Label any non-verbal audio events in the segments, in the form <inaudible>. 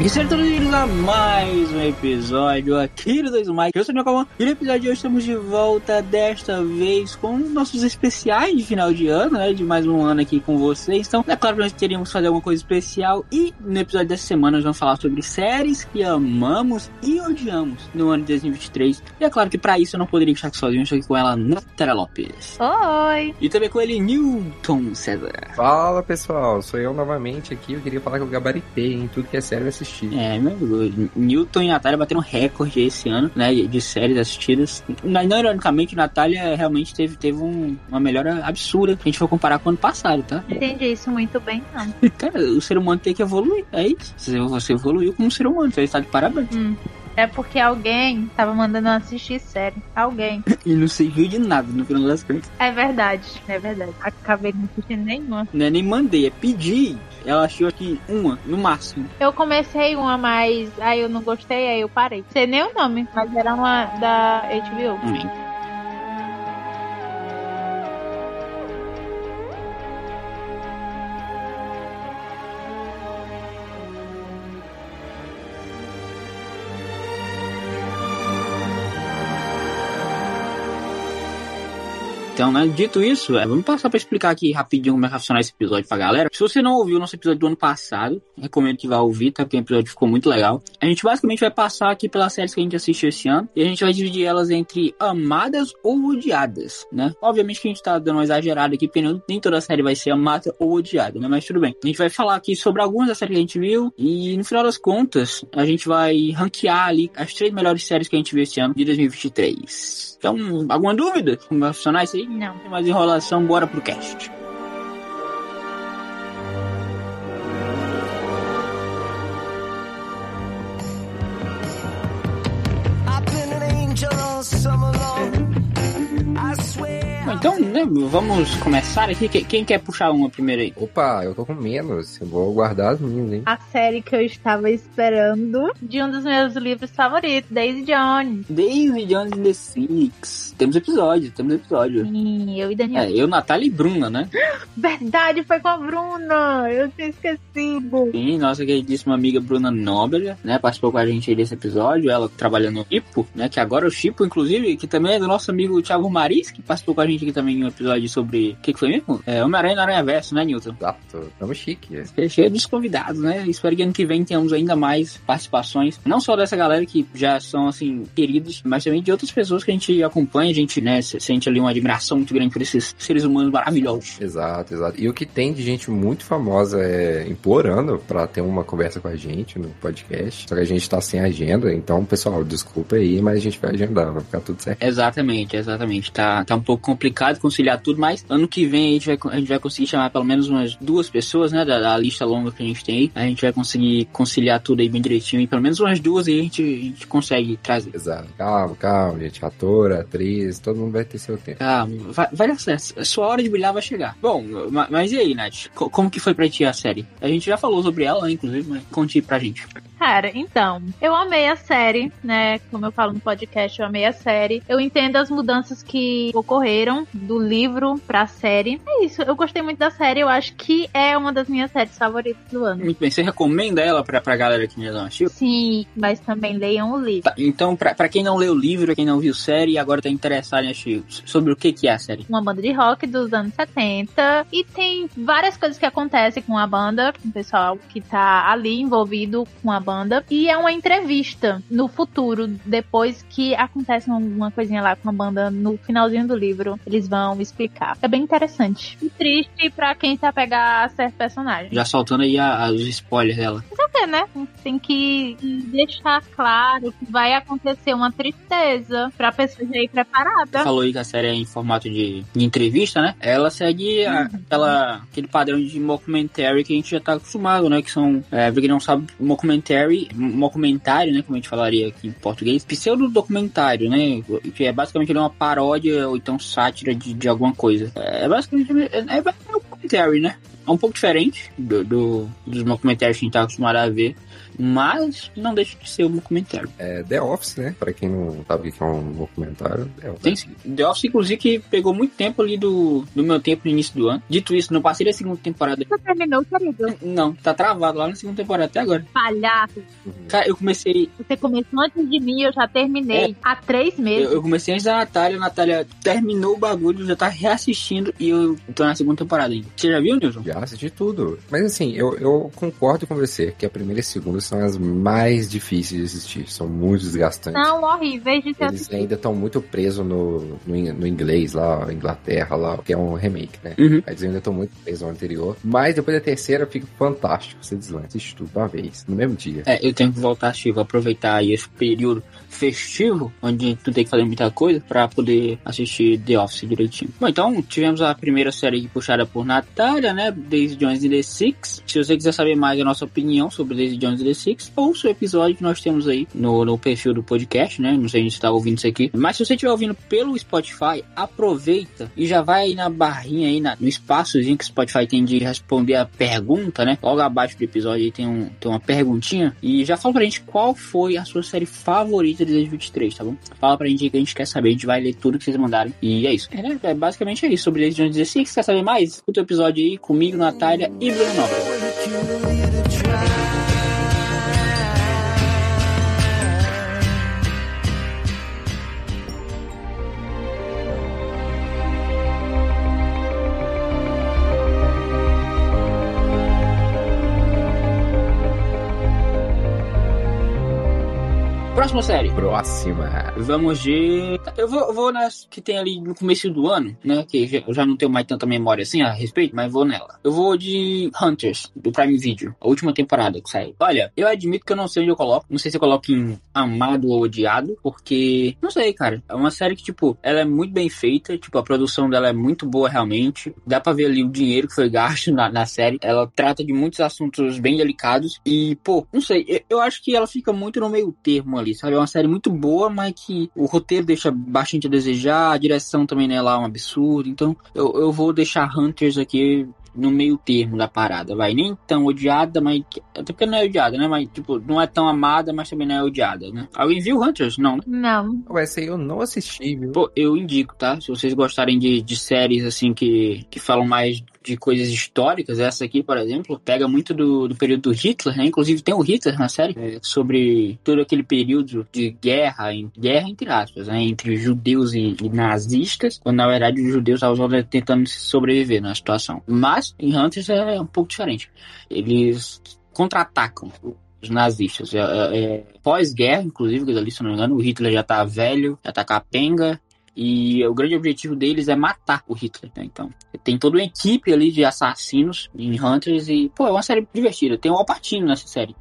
E sejam todos bem-vindos a mais um episódio aqui do Dois Mike. Eu sou o Nilcalman e no episódio de hoje estamos de volta desta vez com nossos especiais de final de ano, né? De mais um ano aqui com vocês. Então, é claro que nós teríamos que fazer alguma coisa especial e no episódio dessa semana nós vamos falar sobre séries que amamos e odiamos no ano de 2023. E é claro que para isso eu não poderia estar sozinho, estou aqui com ela, Natália Lopes. Oi! E também com ele, Newton César. Fala pessoal, sou eu novamente aqui. Eu queria falar que eu gabaritei em tudo que é série eu assisti. É. Newton e Natália bateram recorde esse ano, né? De séries assistidas. Não, não ironicamente, Natália realmente teve, teve um, uma melhora absurda. Se a gente for comparar com o ano passado, tá? Entendi isso muito bem, não. Cara, o ser humano tem que evoluir. É isso. Você evoluiu como ser humano. Você está de parabéns. Hum. É porque alguém tava mandando eu assistir série. Alguém. <laughs> E não serviu de nada no final das contas. É verdade, é verdade. Acabei não assistindo nenhuma. Não é nem mandei, é pedir. Ela achou aqui uma, no máximo. Eu comecei uma, mas aí eu não gostei, aí eu parei. Sei nem o nome, mas era uma da HBO. Hum. Então, né, dito isso, é, vamos passar para explicar aqui rapidinho como é que vai funcionar esse episódio pra galera. Se você não ouviu o nosso episódio do ano passado, recomendo que vá ouvir, tá? Porque o episódio ficou muito legal. A gente basicamente vai passar aqui pelas séries que a gente assistiu esse ano e a gente vai dividir elas entre amadas ou odiadas, né? Obviamente que a gente tá dando uma exagerada aqui, porque nem toda série vai ser amada ou odiada, né? Mas tudo bem. A gente vai falar aqui sobre algumas das séries que a gente viu e no final das contas, a gente vai ranquear ali as três melhores séries que a gente viu esse ano de 2023. Então, alguma dúvida? Como vai funcionar isso aí? Não. Sem mais enrolação, bora pro cast. Então, né, vamos começar aqui. Quem, quer puxar uma primeiro aí? Opa, eu tô com menos. Eu vou guardar as minhas, hein? A série que eu estava esperando de um dos meus livros favoritos, Daisy Jones. Daisy Jones and the Six. Temos episódio, temos episódio. Sim, eu e Daniel. É, eu, Natália e Bruna, né? <gasps> Verdade, foi com a Bruna. Eu tinha esquecido. Sim, nossa queridíssima amiga Bruna Nobel, né? Participou com a gente aí desse episódio. Ela trabalhando no Chipo, né? Que agora é o Chipo, inclusive, que também é do nosso amigo Thiago Maris, que participou com a gente aqui também um episódio sobre. O que, que foi mesmo? É Homem-Aranha no Aranha Verso, né, Newton? Exato, tamo chique. É cheio dos convidados, né? Espero que ano que vem tenhamos ainda mais participações. Não só dessa galera que já são, assim, queridos, mas também de outras pessoas que a gente acompanha. A gente, né, sente ali uma admiração muito grande por esses seres humanos maravilhosos. Exato, exato. E o que tem de gente muito famosa é implorando pra ter uma conversa com a gente no podcast. Só que a gente tá sem agenda, então, pessoal, desculpa aí, mas a gente vai agendar, vai ficar tudo certo. Exatamente, exatamente. Tá, tá um pouco complicado conciliar tudo, mas ano que vem a gente vai, a gente vai conseguir chamar pelo menos umas duas pessoas, né, da, da lista longa que a gente tem aí. A gente vai conseguir conciliar tudo aí bem direitinho e pelo menos umas duas aí a gente, a gente consegue trazer. Exato. Calma, calma, gente. Ator, atriz, todo mundo vai ter seu tempo. Calma, vai, vai dar certo. A sua hora de brilhar vai chegar. Bom, ma- mas e aí, Nath? Co- como que foi pra ti a série? A gente já falou sobre ela, inclusive, mas conte pra gente. Cara, então, eu amei a série, né? Como eu falo no podcast, eu amei a série. Eu entendo as mudanças que ocorreram do livro pra série. É isso, eu gostei muito da série. Eu acho que é uma das minhas séries favoritas do ano. Muito bem, você recomenda ela pra, pra galera que ainda não assistiu? Sim, mas também leiam o livro. Tá, então, pra, pra quem não leu o livro, quem não viu série e agora tá interessado em assistir, sobre o que que é a série? Uma banda de rock dos anos 70. E tem várias coisas que acontecem com a banda, com o pessoal que tá ali envolvido com a banda. E é uma entrevista no futuro, depois que acontece alguma coisinha lá com a banda no finalzinho do livro. Eles vão explicar. É bem interessante. E triste pra quem se apegar a certo personagem. Já soltando aí a- a- os spoilers dela. É que, né? Tem que deixar claro que vai acontecer uma tristeza pra pessoa já ir preparada. falou aí que a série é em formato de, de entrevista, né? Ela segue a- aquela, aquele padrão de mockumentary que a gente já tá acostumado, né? Que são, é, pra quem não sabe, mockumentary, mockumentário, né? Como a gente falaria aqui em português, pseudo-documentário, né? Que é basicamente uma paródia ou então sátira de, de alguma coisa. É basicamente, é, é, é um documentary, né? É um pouco diferente do, do- dos documentários que a gente tá acostumado a ver. Mas não deixa de ser um documentário. É The Office, né? Pra quem não sabe o que é um documentário, The Office. Tem sim. The Office, inclusive, que pegou muito tempo ali do, do meu tempo no início do ano. Dito isso, não passei da segunda temporada. Você terminou, querido? Não, tá travado lá na segunda temporada até agora. Palhaço. Cara, eu comecei. Você começou antes de mim, eu já terminei. Há três meses. Eu, eu comecei antes da Natália, a Natália terminou o bagulho, já tá reassistindo e eu tô na segunda temporada ainda. Você já viu, Nilson? Já assisti tudo. Mas assim, eu, eu concordo com você que a primeira e a segunda são as mais difíceis de assistir. São muito desgastantes. Não, horríveis de ser Eles assistido. ainda estão muito presos no, no, no inglês lá, Inglaterra lá, que é um remake, né? Uhum. Eles ainda estão muito presos ao anterior. Mas depois da terceira fica fantástico. Você deslança, assiste tudo uma vez, no mesmo dia. É, eu tenho que voltar a assistir, vou aproveitar aí esse período festivo, onde tu tem que fazer muita coisa, pra poder assistir The Office direitinho. Bom, então tivemos a primeira série puxada por Natália, né? Daisy Jones and the Six. Se você quiser saber mais a nossa opinião sobre Daisy Jones and the Six, ouça o episódio que nós temos aí no, no perfil do podcast, né? Não sei se tá ouvindo isso aqui. Mas se você estiver ouvindo pelo Spotify, aproveita e já vai aí na barrinha aí, na- no espaçozinho que o Spotify tem de responder a pergunta, né? Logo abaixo do episódio aí tem, um, tem uma perguntinha. E já fala pra gente qual foi a sua série favorita 2023, tá bom? Fala pra gente aí que a gente quer saber, a gente vai ler tudo que vocês mandarem. E é isso. É? É basicamente é isso sobre Daisy Jones 16. Quer saber mais? Escuta o episódio aí comigo, Natália e Bruno Nova. Próxima série. Próxima. Vamos de. Eu vou, eu vou nas que tem ali no começo do ano, né? Que eu já não tenho mais tanta memória assim a respeito, mas vou nela. Eu vou de Hunters, do Prime Video, a última temporada que saiu. Olha, eu admito que eu não sei onde eu coloco. Não sei se eu coloco em amado ou odiado, porque. Não sei, cara. É uma série que, tipo, ela é muito bem feita. Tipo, a produção dela é muito boa realmente. Dá pra ver ali o dinheiro que foi gasto na, na série. Ela trata de muitos assuntos bem delicados. E, pô, não sei. Eu, eu acho que ela fica muito no meio termo ali, sabe? É uma série muito boa, mas que o roteiro deixa bastante a desejar, a direção também não é lá um absurdo. Então, eu, eu vou deixar Hunters aqui no meio termo da parada, vai. Nem tão odiada, mas. Até porque não é odiada, né? Mas, tipo, não é tão amada, mas também não é odiada, né? Alguém viu Hunters? Não, né? Não. Ué, Essa aí eu não assisti, viu? Pô, eu indico, tá? Se vocês gostarem de, de séries, assim, que, que falam mais de coisas históricas, essa aqui, por exemplo, pega muito do, do período do Hitler, né? Inclusive tem o Hitler na série, é, sobre todo aquele período de guerra, em, guerra entre aspas, né? Entre judeus e, e nazistas, quando na verdade os judeus estavam tentando sobreviver na situação. Mas em Hunters é um pouco diferente. Eles contra-atacam os nazistas. É, é- é pós-guerra, inclusive, ali, se não me engano, o Hitler já tá velho, já tá capenga. E o grande objetivo deles é matar o Hitler, né? Então, tem toda uma equipe ali de assassinos em Hunters e, pô, é uma série divertida. Tem o Alpatino nessa série.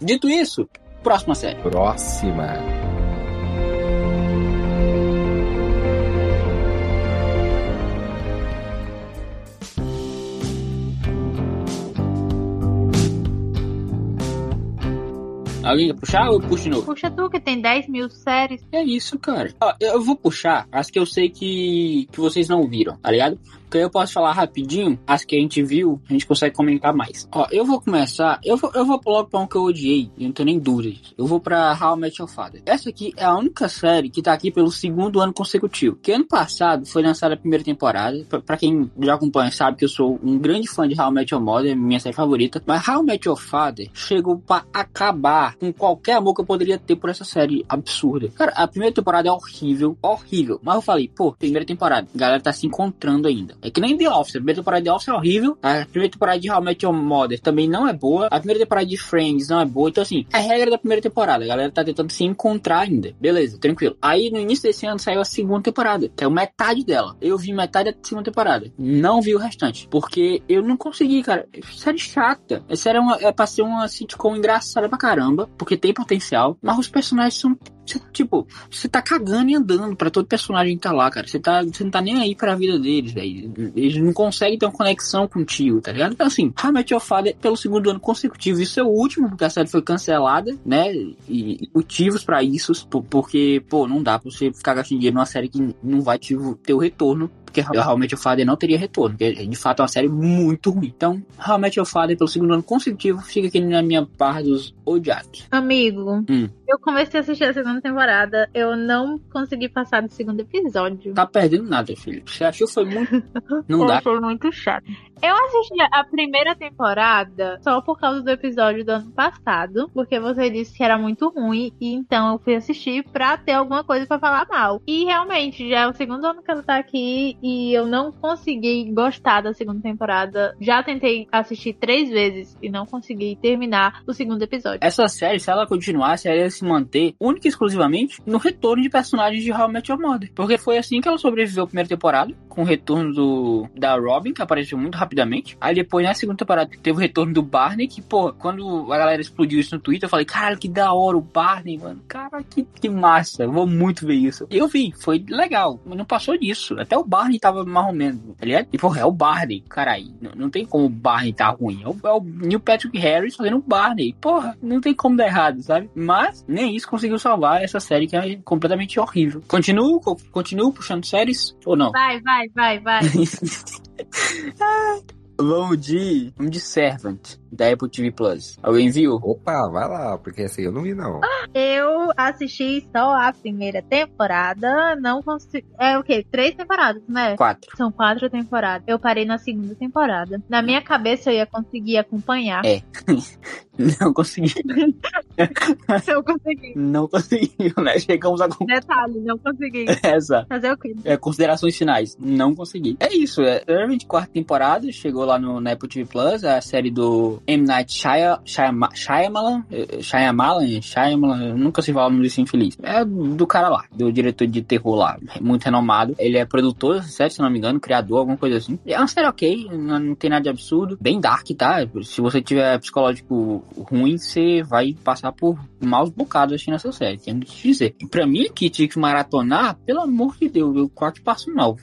Dito isso, próxima série. Próxima. Alguém quer puxar ou eu puxo de novo? Puxa tu que tem 10 mil séries. É isso, cara. Ó, eu vou puxar as que eu sei que, que vocês não viram, tá ligado? Aí eu posso falar rapidinho, as que a gente viu, a gente consegue comentar mais. Ó, eu vou começar, eu vou, eu vou logo pra um que eu odiei, eu não tenho nem dúvidas. Eu vou pra How I Met Your Father. Essa aqui é a única série que tá aqui pelo segundo ano consecutivo. Que ano passado foi lançada a primeira temporada. Pra, pra quem já acompanha sabe que eu sou um grande fã de How I Met Your Mother, minha série favorita. Mas How I Met Your Father chegou pra acabar com qualquer amor que eu poderia ter por essa série absurda. Cara, a primeira temporada é horrível, horrível. Mas eu falei, pô, primeira temporada, a galera tá se encontrando ainda. É que nem The Office, a primeira temporada de The Office é horrível, a primeira temporada de How I Met Your Mother também não é boa, a primeira temporada de Friends não é boa, então assim, é a regra da primeira temporada, a galera tá tentando se encontrar ainda. Beleza, tranquilo. Aí no início desse ano saiu a segunda temporada, saiu metade dela. Eu vi metade da segunda temporada, não vi o restante, porque eu não consegui, cara. Série chata. Essa é, uma, é pra ser uma sitcom engraçada pra caramba, porque tem potencial, mas os personagens são Tipo, você tá cagando e andando pra todo personagem que tá lá, cara. Você tá, você não tá nem aí pra vida deles, velho. Eles não conseguem ter uma conexão contigo, tá ligado? Então, assim, Met Your Father pelo segundo ano consecutivo. Isso é o último, porque a série foi cancelada, né? E, motivos pra isso, por- porque, pô, não dá pra você ficar gastando dinheiro numa série que não vai te ter o retorno porque realmente o Father não teria retorno, porque de fato é uma série muito ruim. Então, realmente o Father, pelo segundo ano consecutivo, fica aqui na minha barra dos odiados. Amigo, Hum. eu comecei a assistir a segunda temporada, eu não consegui passar do segundo episódio. Tá perdendo nada, filho. Você achou que foi muito. <laughs> Não dá. achei muito chato. Eu assisti a primeira temporada só por causa do episódio do ano passado, porque você disse que era muito ruim, e então eu fui assistir pra ter alguma coisa pra falar mal. E realmente, já é o segundo ano que ela tá aqui e eu não consegui gostar da segunda temporada. Já tentei assistir três vezes e não consegui terminar o segundo episódio. Essa série, se ela continuasse, ela ia se manter única e exclusivamente no retorno de personagens de How I Met Your Mother. Porque foi assim que ela sobreviveu a primeira temporada, com o retorno do, da Robin, que apareceu muito rapidamente. Aí depois, na segunda temporada, teve o retorno do Barney, que, pô, quando a galera explodiu isso no Twitter, eu falei, caralho, que da hora o Barney, mano. Cara, que, que massa, eu vou muito ver isso. E eu vi, foi legal, mas não passou disso. Até o Barney tava mais ou menos, tá ligado? E, porra, é o Barney, caralho. Não, não tem como o Barney tá ruim. É o, é o Neil Patrick Harris fazendo o Barney. Porra, não tem como dar errado, sabe? Mas nem isso conseguiu salvar essa série que é completamente horrível. Continuo, co- continuo puxando séries ou não? Vai, vai, vai, vai. <laughs> Vamos de. Vamos de Servant, da Apple TV Plus. Alguém viu? Opa, vai lá, porque esse aí eu não vi, não. Eu assisti só a primeira temporada, não consegui. É o quê? Três temporadas, né? Quatro. São quatro temporadas. Eu parei na segunda temporada. Na minha cabeça eu ia conseguir acompanhar. É. <laughs> Não consegui. <laughs> Eu consegui. Não conseguiu, né? Chegamos a Detalhe, não consegui. <laughs> essa. Fazer o quê? É, considerações finais. Não consegui. É isso. É Servant, quarta temporada. Chegou lá no, na Apple TV Plus. A série do M. Night Shyam- Shyama- Shyamalan. eh, Shyamalan. Shyamalan. Eu nunca sei falar o nome desse infeliz. É do cara lá. Do diretor de terror lá. Muito renomado. Ele é produtor série, se não me engano. Criador, alguma coisa assim. É uma série ok. Não, não tem nada de absurdo. Bem dark, tá? Se você tiver psicológico ruim, você vai passar por maus bocados assistindo essa série. Tenho que te dizer. Pra mim, que tinha que maratonar, pelo amor de Deus, eu quase passo mal.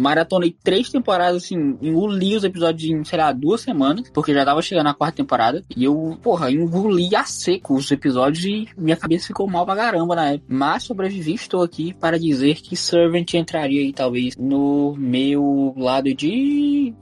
Maratonei três temporadas, assim, engoli os episódios em, sei lá, duas semanas, porque já tava chegando na quarta temporada. E eu, porra, engoli a seco os episódios e minha cabeça ficou mal pra caramba na época. Mas sobrevivi, estou aqui para dizer que Servant entraria aí, talvez, no meu lado de.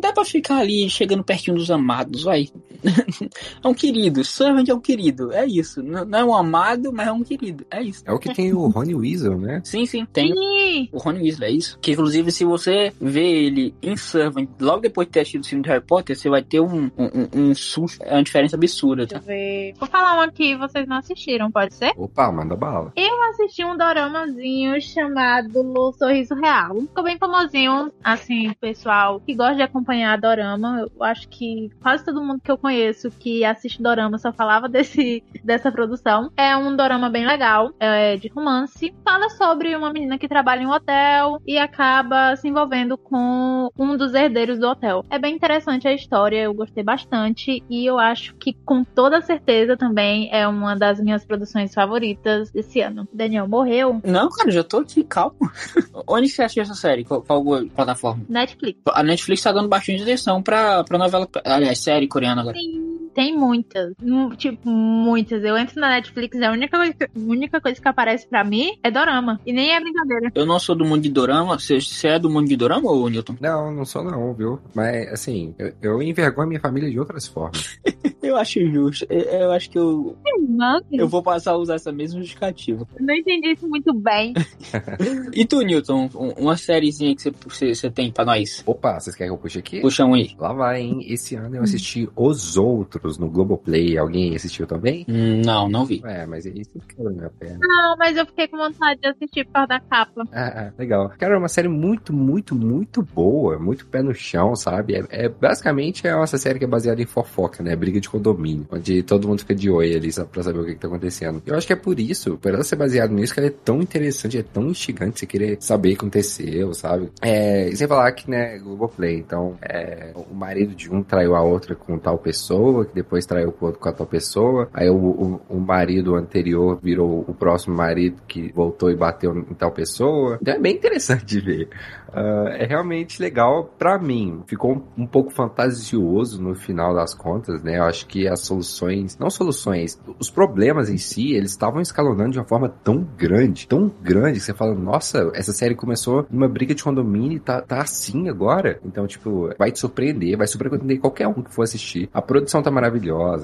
Dá pra ficar ali chegando pertinho dos amados, vai. <laughs> é um querido. Servant é um querido. É isso. Não é um amado, mas é um querido. É isso. É o que tem o Rony Weasel, né? Sim, sim, tem Sim. o Ron Weasley, é isso? Que inclusive se você vê ele em Servant, logo depois de ter assistido o filme do Harry Potter, você vai ter um, um, um, um susto, é uma diferença absurda, Deixa tá? Vou falar uma que vocês não assistiram, pode ser? Opa, manda bala. Eu assisti um doramazinho chamado O Sorriso Real. Ficou bem famosinho, assim, pessoal que gosta de acompanhar dorama. Eu acho que quase todo mundo que eu conheço que assiste dorama só falava <laughs> desse, dessa produção. É um dorama bem legal, é de romance. Fala sobre uma menina que trabalha em um hotel e acaba se envolvendo com um dos herdeiros do hotel. É bem interessante a história, eu gostei bastante e eu acho que com toda certeza também é uma das minhas produções favoritas desse ano. Daniel morreu. Não, cara, já tô aqui, calma. <laughs> Onde você assistiu essa série? Qual, qual plataforma? Netflix. A Netflix tá dando bastante atenção pra, pra novela, aliás, série coreana agora. Sim, Bye. Tem muitas. Mu- Tipo, muitas. Eu entro na Netflix e a única coisa, que- a única coisa que aparece pra mim é dorama. E nem é brincadeira. Eu não sou do mundo de dorama, você, você é do mundo de dorama ou Newton? Não, não sou não, viu? Mas, assim, eu, eu envergonho a minha família de outras formas. <laughs> Eu acho justo, eu, eu acho que eu, Não, eu vou passar a usar essa mesma justificativa. eu não entendi isso muito bem. <laughs> E tu, Newton, um- uma sériezinha que você, você, você tem pra nós? Opa, vocês querem que eu puxe aqui? Puxa um aí. Lá vai, hein? Esse ano eu assisti Os Outros no Globoplay. Alguém assistiu também? Hum, Não, não vi. É, mas isso quebra minha perna. Não, mas eu fiquei com vontade de assistir por causa da capa. Ah, ah, legal. Cara, é uma série muito, muito, muito boa. Muito pé no chão, sabe? É, é- basicamente é uma série que é baseada em fofoca, né? Briga de condomínio. Onde todo mundo fica de oi ali só pra saber o que, que tá acontecendo. Eu acho que é por isso, por ela ser baseada nisso, que ela é tão interessante, é tão instigante você querer saber o que aconteceu, sabe? É, e sem falar que, né, Globoplay, então, é, o marido de um traiu a outra com tal pessoa, depois traiu com tal pessoa. Aí o, o, o marido anterior virou o próximo marido que voltou e bateu em tal pessoa. Então é bem interessante de ver. Ah, é realmente legal pra mim. Ficou um, um pouco fantasioso no final das contas, né? Eu acho acho que as soluções, não soluções, os problemas em si, eles estavam escalonando de uma forma tão grande, tão grande, que você fala, nossa, essa série começou numa briga de condomínio e tá, tá assim agora. Então, tipo, vai te surpreender, vai surpreender qualquer um que for assistir. A produção tá maravilhosa,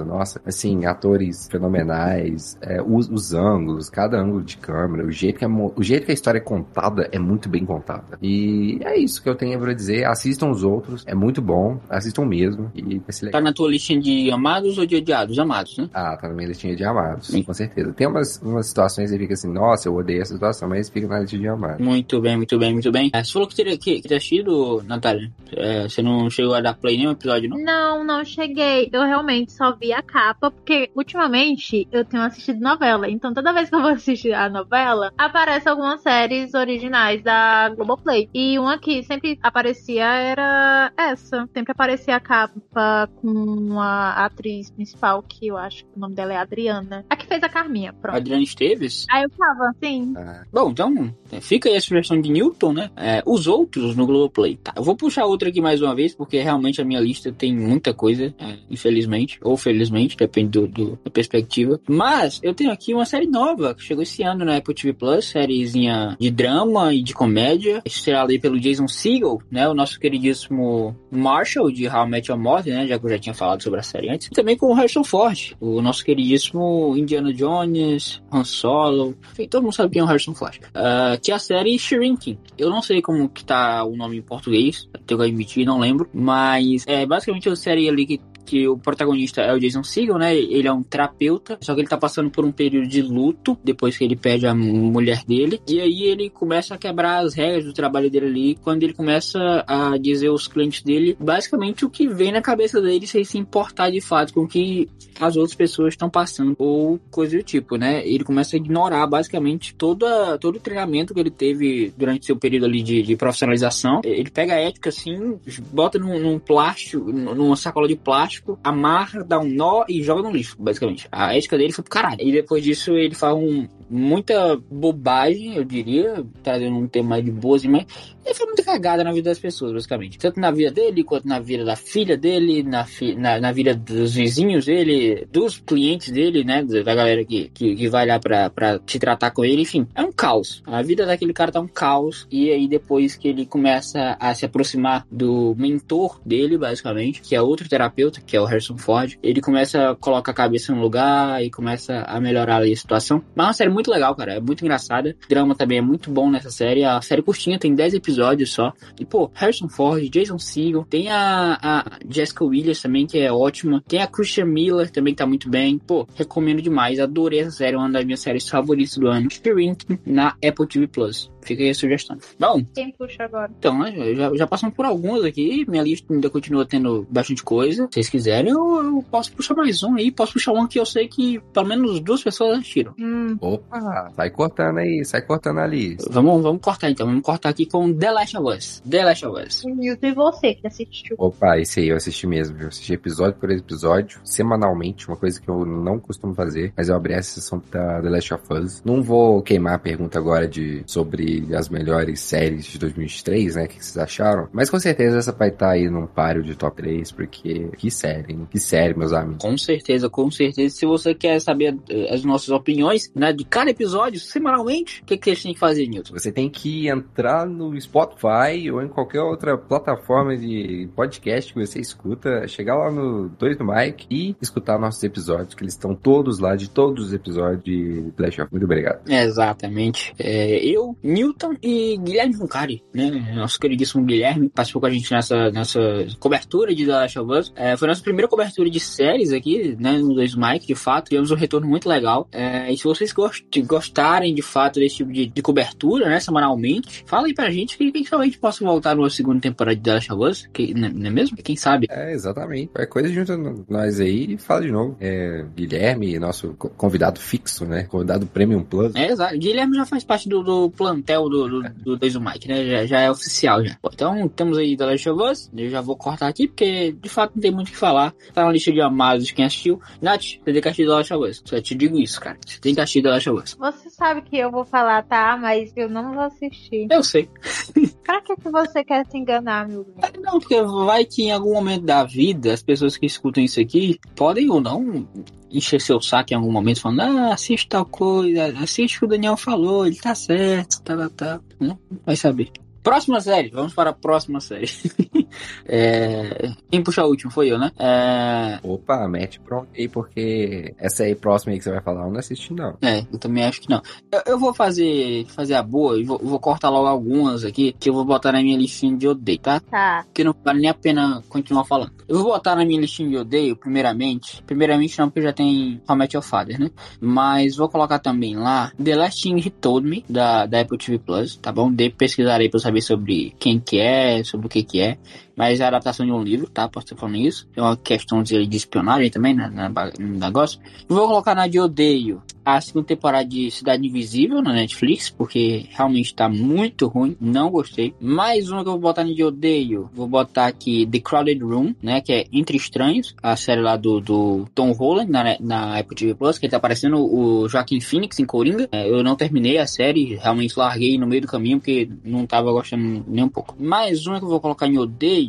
nossa, assim, atores fenomenais, é, os, os, ângulos, cada ângulo de câmera, o jeito, que a, o jeito que a história é contada é muito bem contada. E é isso que eu tenho pra dizer. Assistam os outros, é muito bom, assistam mesmo e vai ser legal. Tá na tua listinha de amados ou de odiados? Amados, né? Ah, tá na minha listinha de amados, Sim. com certeza. Tem umas, umas situações que fica assim, nossa, eu odeio essa situação, mas fica na listinha de amados. Muito bem, muito bem, muito bem. É, você falou que teria que, que ter assistido, Natália. É, você não chegou a dar play nenhum episódio, não? Não, não cheguei. Eu realmente só vi a capa, porque ultimamente eu tenho assistido novela. Então toda vez que eu vou assistir a novela, aparece algumas séries originais da Globoplay. E uma que sempre aparecia era essa. Sempre aparecia a capa com a atriz principal, que eu acho que o nome dela é Adriana. A que fez a Carminha, pronto. Adriana Esteves? Aí eu tava, sim. Ah. Bom, então fica aí a sugestão de Newton, né? É, os outros no Globoplay. Tá, eu vou puxar outra aqui mais uma vez, porque realmente a minha lista tem muita coisa, é, infelizmente, ou felizmente, depende do, do, da perspectiva. Mas eu tenho aqui uma série nova que chegou esse ano na Apple TV Plus, sériezinha de drama e de comédia, estrelada pelo Jason Segel, né? O nosso queridíssimo Marshall de How I Met Your Mother, né? Já que eu já tinha falado sobre a série antes. E também com o Harrison Ford, o nosso queridíssimo Indiana Jones, Han Solo. Enfim, todo mundo sabe quem é o Harrison Ford. Uh, que é a série Shrinking. Eu não sei como que tá o nome em português, tenho que admitir, não lembro. Mas é basicamente uma série ali que que o protagonista é o Jason Segel, né? Ele é um terapeuta, só que ele tá passando por um período de luto depois que ele perde a mulher dele. E aí ele começa a quebrar as regras do trabalho dele ali, quando ele começa a dizer aos clientes dele basicamente o que vem na cabeça dele sem se importar de fato com o que as outras pessoas estão passando ou coisa do tipo, né? Ele começa a ignorar basicamente toda, todo o treinamento que ele teve durante seu período ali de, de profissionalização. Ele pega a ética assim, bota num, num plástico, numa sacola de plástico plástico, amarra, dá um nó e joga no lixo, basicamente. A ética dele foi pro caralho. E depois disso ele faz um, muita bobagem, eu diria, trazendo um tema de boas, mas ele foi muito cagada na vida das pessoas, basicamente. Tanto na vida dele, quanto na vida da filha dele, na, fi, na, na, vida dos vizinhos dele, dos clientes dele, né? Da galera que, que, que vai lá pra, pra te tratar com ele, enfim. É um caos. A vida daquele cara tá um caos. E aí depois que ele começa a se aproximar do mentor dele, basicamente, que é outro terapeuta, que é o Harrison Ford, ele começa a colocar a cabeça no lugar e começa a melhorar ali a situação. Mas é uma série muito legal, cara. É muito engraçada. O drama também é muito bom nessa série. A série curtinha tem 10 episódios só. E, pô, Harrison Ford, Jason Segel, tem a, a Jessica Williams também, que é ótima. Tem a Christian Miller também, que tá muito bem. Pô, recomendo demais. Adorei essa série, uma das minhas séries favoritas do ano. Shrinking na Apple TV Plus. Fica aí a sugestão. Bom. Quem puxa agora? Então, né, já, já passamos por alguns aqui. Minha lista ainda continua tendo bastante coisa. Se vocês quiserem, eu, eu, posso puxar mais um aí. Posso puxar um que eu sei que pelo menos duas pessoas assistiram. Hum. Opa, sai cortando aí, sai cortando ali. Vamos, vamos cortar então. Vamos cortar aqui com The Last of Us. The Last of Us. E você que assistiu? Opa, esse aí eu assisti mesmo. Eu assisti episódio por episódio, semanalmente, uma coisa que eu não costumo fazer. Mas eu abri a sessão da The Last of Us. Não vou queimar a pergunta agora de sobre as melhores séries de 2023, né? O que vocês acharam? Mas com certeza essa vai estar aí num páreo de top 3, porque que série, hein? Que série, meus amigos. Com certeza, com certeza. Se você quer saber eh, as nossas opiniões, né, de cada episódio, semanalmente, o que, que você tem que fazer, Nilton? Você tem que entrar no Spotify ou em qualquer outra plataforma de podcast que você escuta, chegar lá no 2 do Mike e escutar nossos episódios, que eles estão todos lá, de todos os episódios de Flash Off. Muito obrigado. Exatamente. É, eu, Newton e Guilherme Vuncari, né? Nosso queridíssimo Guilherme participou com a gente nessa, nessa cobertura de The Last of Us. É, foi a nossa primeira cobertura de séries aqui, né? No 2 Mike, de fato. Tivemos um retorno muito legal. É, e se vocês gost gostarem, de fato, desse tipo de, de cobertura, né? Semanalmente, fala aí pra gente que gente possa voltar numa segunda temporada de The Last of Us, que, não é mesmo? Quem sabe? É, exatamente. É coisa junto nós aí e fala de novo. É, Guilherme, nosso convidado fixo, né? Convidado Premium Plus. É, exato. Guilherme já faz parte do, do plantel do, do, do Days Mike, né? Já, já, é oficial já. Bom, então temos aí The Last of Us. Eu já vou cortar aqui porque de fato não tem muito o que falar. Tá na lista de amados de quem assistiu. Nath, você tem que assistir The Last of Us. Só te digo isso, cara. Você tem que assistir The Last Você sabe que eu vou falar, tá? Mas eu não vou assistir. Eu sei. <laughs> Pra que, que você quer se enganar, meu bem? Não, porque vai que em algum momento da vida, as pessoas que escutam isso aqui podem ou não encher seu saco em algum momento falando, ah, assiste tal coisa, assiste o que o Daniel falou, ele tá certo, tá, tá, tá. Né? Vai saber. Próxima série, vamos para a próxima série. <laughs> é... Quem puxou a última foi eu, né? É... Opa, mete pronto aí, porque essa aí próxima aí que você vai falar, eu não assisti não. É, eu também acho que não. Eu, eu vou fazer, fazer a boa e vou, vou, cortar logo algumas aqui, que eu vou botar na minha listinha de odeio, tá? Tá. Porque não vale nem a pena continuar falando. Eu vou botar na minha listinha de odeio, primeiramente. Primeiramente não, porque já tem How Met Your Father, né? Mas vou colocar também lá The Last Thing He Told Me, da, da Apple TV Plus, tá bom? De pesquisarei pra saber sobre quem que é, sobre o que que é mas é a adaptação de um livro, tá? Posso estar falando isso. Tem uma questão de, espionagem também né, no negócio. Vou colocar na de odeio a segunda temporada de Cidade Invisível na Netflix, porque realmente tá muito ruim, não gostei. Mais uma que eu vou botar na de odeio, vou botar aqui The Crowded Room, né? Que é Entre Estranhos, a série lá do, do Tom Holland na, na Apple TV Plus, que tá aparecendo o Joaquim Phoenix em Coringa. É, eu não terminei a série, realmente larguei no meio do caminho, porque não tava gostando nem um pouco. Mais uma que eu vou colocar em odeio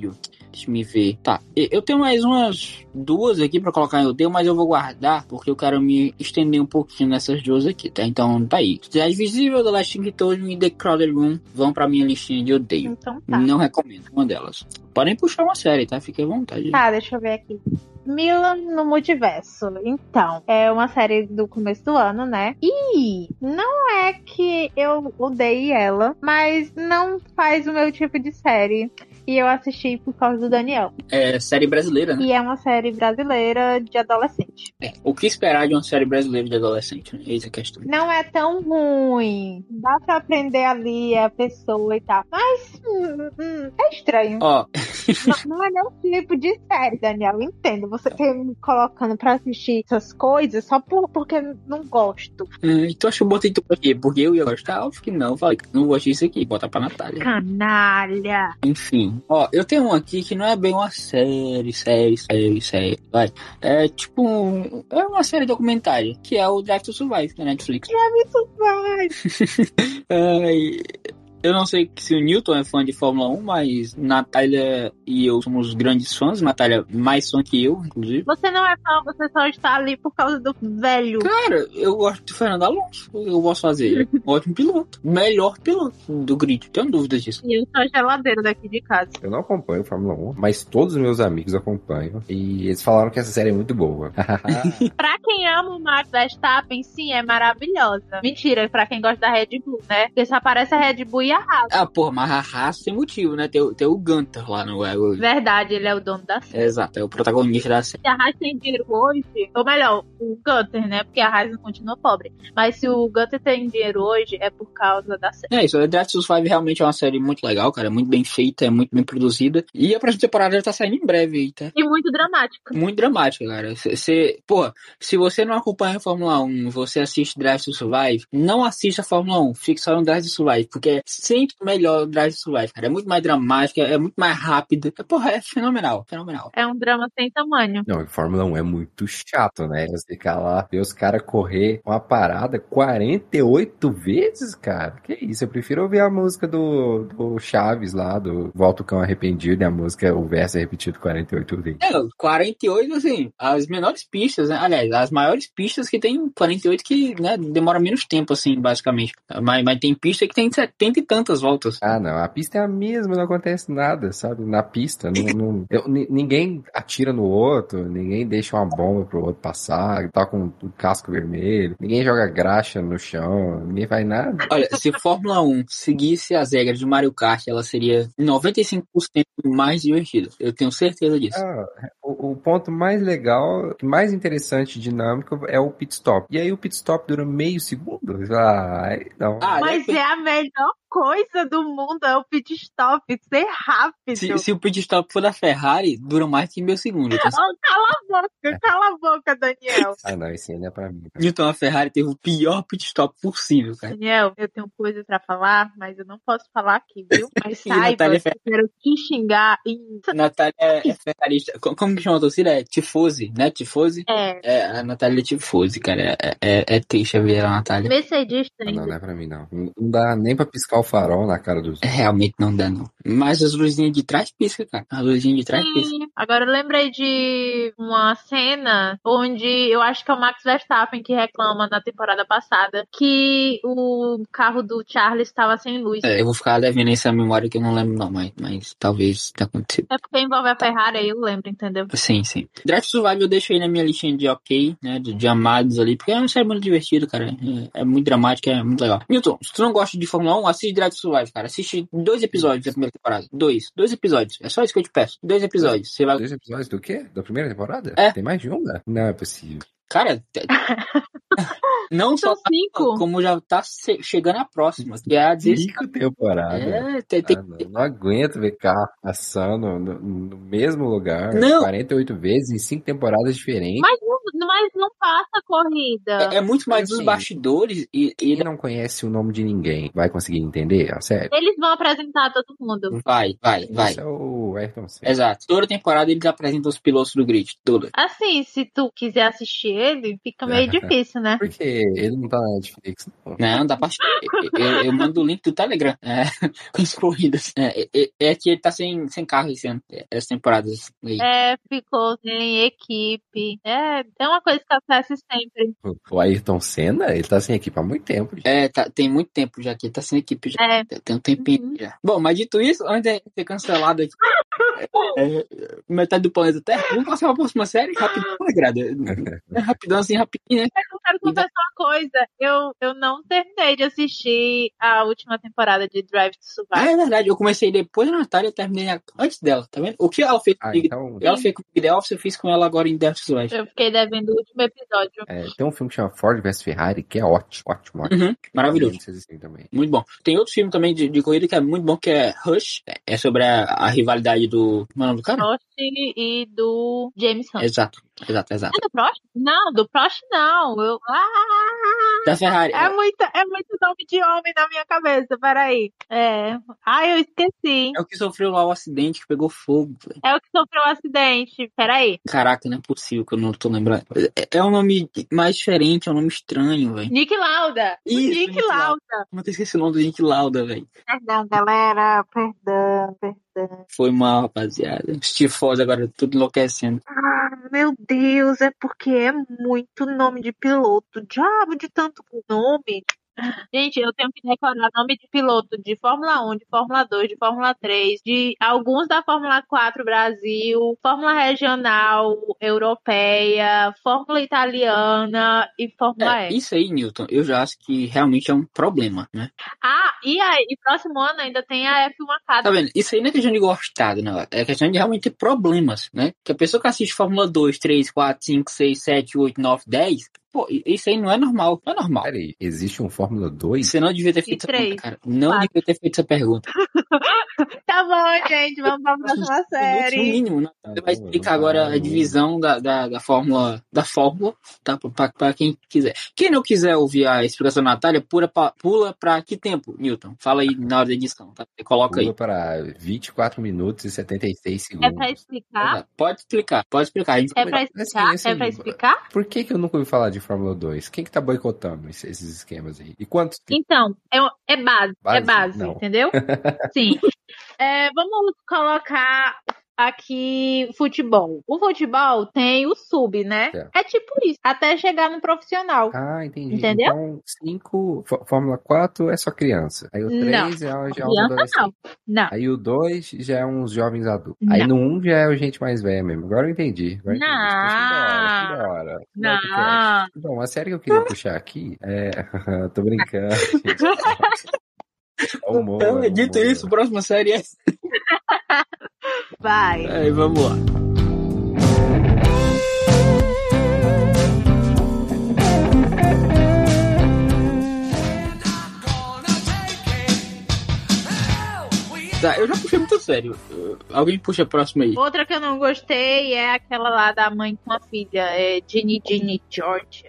Deixa me ver. Tá, eu tenho mais umas duas aqui para colocar em odeio, mas eu vou guardar porque eu quero me estender um pouquinho nessas duas aqui, tá? Então tá aí. Cidade Visível, The Last Me e The Crowded Room vão pra minha listinha de odeio. Então tá. Não recomendo uma delas. Podem puxar uma série, tá? Fique à vontade. Tá, deixa eu ver aqui. Milan no Multiverso. Então, é uma série do começo do ano, né? E não é que eu odeie ela, mas não faz o meu tipo de série e eu assisti por causa do Daniel. É série brasileira, né? E é uma série brasileira de adolescente. É, o que esperar de uma série brasileira de adolescente? Né? Eis a questão. Não é tão ruim. Dá pra aprender ali a pessoa e tal. Mas hum, hum, é estranho. Ó. não, não, é meu tipo de série, Daniel. Entendo. Você quer me colocando pra assistir essas coisas só por, porque não gosto. Hum, então acho que eu botei tu por quê? Porque eu ia gostar? Óbvio que não. Falei, não gosto disso aqui. Bota pra Natália. Canalha. Enfim. Ó, eu tenho um aqui que não é bem uma série, série, série, série, vai. É tipo um, é uma série documentária, que é o Drive to Survive da Netflix. Drive to Survive! <laughs> é, eu não sei se o Newton é fã de Fórmula 1, mas Natália e eu somos grandes fãs. Natália mais fã que eu, inclusive. Você não é fã, você só está ali por causa do velho. Cara, eu gosto de Fernando Alonso. Eu posso fazer. <laughs> Ótimo piloto. Melhor piloto do grid. Tenho dúvidas disso. E eu sou a geladeira daqui de casa. Eu não acompanho Fórmula 1, mas todos os meus amigos acompanham. E eles falaram que essa série é muito boa. <laughs> pra quem ama o Max Verstappen, sim, é maravilhosa. Mentira, pra quem gosta da Red Bull, né? Porque só aparece a Red Bull e a Haas. Ah, porra, mas a Haas tem motivo, né? Tem, tem o Gunter lá no é, Verdade, ele é o dono da série. Exato, é o protagonista da série. Se a Haas tem dinheiro hoje, ou melhor, o Gunter, né? Porque a não continua pobre. Mas se o Gunter tem dinheiro hoje, é por causa da série. É isso, o Drive to Survive realmente é uma série muito legal, cara. É muito bem feita, é muito bem produzida. E a próxima temporada já tá saindo em breve aí, tá? E muito dramática. Muito dramática, cara. Você, pô, se você não acompanha a Fórmula 1, você assiste Drive to Survive, não assista a Fórmula 1, fique só no Drive to Survive, porque sempre melhor o Drive to Survive, cara. É muito mais dramática, é muito mais rápida. É, porra, é fenomenal, fenomenal. É um drama sem tamanho. Não, Fórmula 1 é muito chato, né? Você ficar lá, ver os caras correr uma parada 48 vezes, cara. Que isso, eu prefiro ouvir a música do, do Chaves lá, do Volta o Cão Arrependido, e a música, o verso é repetido 48 vezes. É, 48, assim, as menores pistas, né? Aliás, as maiores pistas que tem 48 que, né, demora menos tempo, assim, basicamente. Mas, mas tem pista que tem 70 e tantas voltas. Ah, não, a pista é a mesma, não acontece nada, sabe? Na pista, não, não eu, ninguém atira no outro, ninguém deixa uma bomba pro outro passar, tá com o casco vermelho, ninguém joga graxa no chão, ninguém faz nada. Olha, se Fórmula 1 seguisse as regras de Mario Kart, ela seria 95% mais divertida. Eu tenho certeza disso. Ah, o, o, ponto mais legal, mais interessante e dinâmico é o pit stop. E aí o pit stop dura meio segundo? Ah, não. Ah, Mas é a melhor coisa do mundo é o pit stop ser rápido. Se, se o pit stop for da Ferrari, dura mais que meio segundo. <laughs> Então, Oh, cala a boca, cala a boca, Daniel. Ah, não, esse não é pra mim. Newton, a Ferrari teve o pior pit stop possível, cara. Daniel, eu tenho coisa pra falar, mas eu não posso falar aqui, viu? <laughs> Mas saiba Natália que eu quero te xingar em... Natália é, é ferrarista. Co- Como que chama a torcida? É Tifose, né? Tifose? É, É, a Natália é Tifose, cara. É, é, é triste ver a Natália. Mercedista Ah, ainda. não, não é pra mim, não. Não dá nem pra piscar o farol na cara dos. É, Realmente não dá, não. Mas as luzinhas de trás pisca, cara. As luzinhas de trás pisca. Sim. Agora eu lembrei de uma cena onde eu acho que é o Max Verstappen que reclama na temporada passada que o carro do Charles estava sem luz. É, eu vou ficar devendo essa memória que eu não lembro, não, mas, mas talvez tenha acontecido. É porque envolve a Ferrari, aí eu lembro, entendeu? Sim, sim. Drive to Survive eu deixo aí na minha listinha de ok, né? De, de amados ali, porque é uma série muito divertida, cara. É, é muito dramática, é muito legal. Newton, se tu não gosta de Fórmula 1, assiste Drive to Survive, cara. Assiste dois episódios da primeira temporada. Dois. Dois episódios. É só isso que eu te peço. Dois episódios. Você vai. Dois episódios do quê? Da primeira temporada? É. Tem mais de uma? Não é possível. Cara, <laughs> não só São tá, cinco. como já tá chegando a próxima, que é a 16. Cinco temporadas. É, tem, tem, Ah, não, não aguento ver carro passando no, no mesmo lugar Não. 48 vezes em cinco temporadas diferentes. Mas não, mas não passa a corrida. é, é muito mais dos bastidores e, e Quem não conhece o nome de ninguém vai conseguir entender? A sério? Eles vão apresentar todo mundo. vai, vai, vai. Esse é o Ayrton Senna. Exato. Toda temporada eles apresentam os pilotos do grid. Toda. Assim, se tu quiser assistir ele, fica meio <laughs> difícil, né? Porque ele não tá na Netflix, não. Não, dá pra. eu, eu, eu mando o link do Telegram é, <laughs> com as corridas. É, é, é que ele tá sem, sem carro esse ano, é, essas temporadas aí. É, ficou sem equipe. É, é uma coisa que acontece sempre. O Ayrton Senna, ele tá sem equipe há muito tempo. gente. É, tá- tem muito tempo já que ele tá sem equipe já. É. Tem um tempinho Uhum. já. Bom, mas dito isso, antes de ser cancelado aqui, é, metade do planeta Terra, vamos passar pra próxima série rapidão, né, Grada? É rapidão assim, rapidinho, né? Eu quero confessar uma coisa. Eu, eu não terminei de assistir a última temporada de Drive to Ah, Survive. é verdade, eu comecei depois da Natália e terminei antes dela, tá vendo? O que ela fez Ah, então. ela fez com o The Office, eu fiz com ela agora em Death Survive. Eu fiquei devendo o último episódio. É, tem um filme que chama Ford vs Ferrari, que é ótimo, ótimo, ótimo. Uhum, maravilhoso. Também. Muito bom. Tem outro filme também de, de corrida que é muito bom, que é Rush. É sobre a, a rivalidade do. Como é o nome do cara? Prost e do James Hunt. Exato, exato, exato. É do Prost? Não, do Prost não. Eu... Ah, Da Ferrari. é, muito, é muito nome de homem na minha cabeça, peraí. É. Ai, eu esqueci. É o que sofreu lá o acidente, que pegou fogo. velho. É o que sofreu o acidente. Peraí. Caraca, não é possível que eu não tô lembrando. É, é um nome mais diferente, é um nome estranho, velho. Nick Lauda. Isso, Nick Nick Lauda. Lauda. Não ter esquecido o nome do Nick Lauda, velho. Perdão, galera. Perdão, perdão. Foi mal, rapaziada. Steve Foz agora tudo enlouquecendo. Ah, meu Deus, é porque é muito nome de piloto. Diabo de tanto nome. Gente, eu tenho que decorar nome de piloto de Fórmula 1, de Fórmula 2, de Fórmula 3, de alguns da Fórmula 4 Brasil, Fórmula Regional Europeia, Fórmula Italiana e Fórmula É, E. isso aí, Newton, eu já acho que realmente é um problema, né? Ah, e aí, e próximo ano ainda tem a F1 Tá Academy. vendo? Isso aí não é questão de gostar do negócio. É questão de realmente ter problemas, né? Que a pessoa que assiste Fórmula 2, 3, 4, 5, 6, 7, 8, 9, 10, pô, isso aí não é normal. Não é normal. Peraí, existe um Fórmula 2? Você não devia ter feito essa pergunta, cara. Não quatro. devia ter feito essa pergunta. <laughs> Tá bom, gente, vamos pra próxima No série. mínimo, né? Tá Você vai explicar tá agora bom. a divisão da, da, da fórmula, da fórmula, tá? Pra, pra quem quiser. Quem não quiser ouvir a explicação da Natália, pula pra, pula pra que tempo, Newton? Fala aí na hora da edição, tá? Você coloca aí. Pula para 24 minutos e 76 É segundos. pra explicar? Pode explicar, pode explicar. A gente É pra Assim, explicar? assim, É pra explicar? Por que, que eu nunca ouvi falar de Fórmula 2? Quem que tá boicotando esse- esses esquemas aí? E quantos? que- Então, é, é base, é Base? base, Não. entendeu? <laughs> Sim. É, vamos colocar aqui futebol. O futebol tem o sub, né? É. É tipo isso, até chegar no profissional. Ah, entendi. Entendeu? Então, 5, Fórmula 4 é só criança. Aí o Não. 3 já, já é uns Criança adolescentes. não. Não. Aí o 2 já é uns jovens adultos. Não. Aí no 1 um já é o gente mais velha mesmo. Agora eu entendi. Agora entendi. Não. Então, da hora. Não. Bom, a série que eu queria puxar aqui é. <laughs> Tô brincando. <laughs> É humor, Então, é dito humor. isso, próxima série é. <laughs> Vai. Aí, vamos lá. eu já puxei muito sério. Alguém puxa a próxima aí. Outra que eu não gostei é aquela lá da mãe com a filha, é Ginny Ginny George.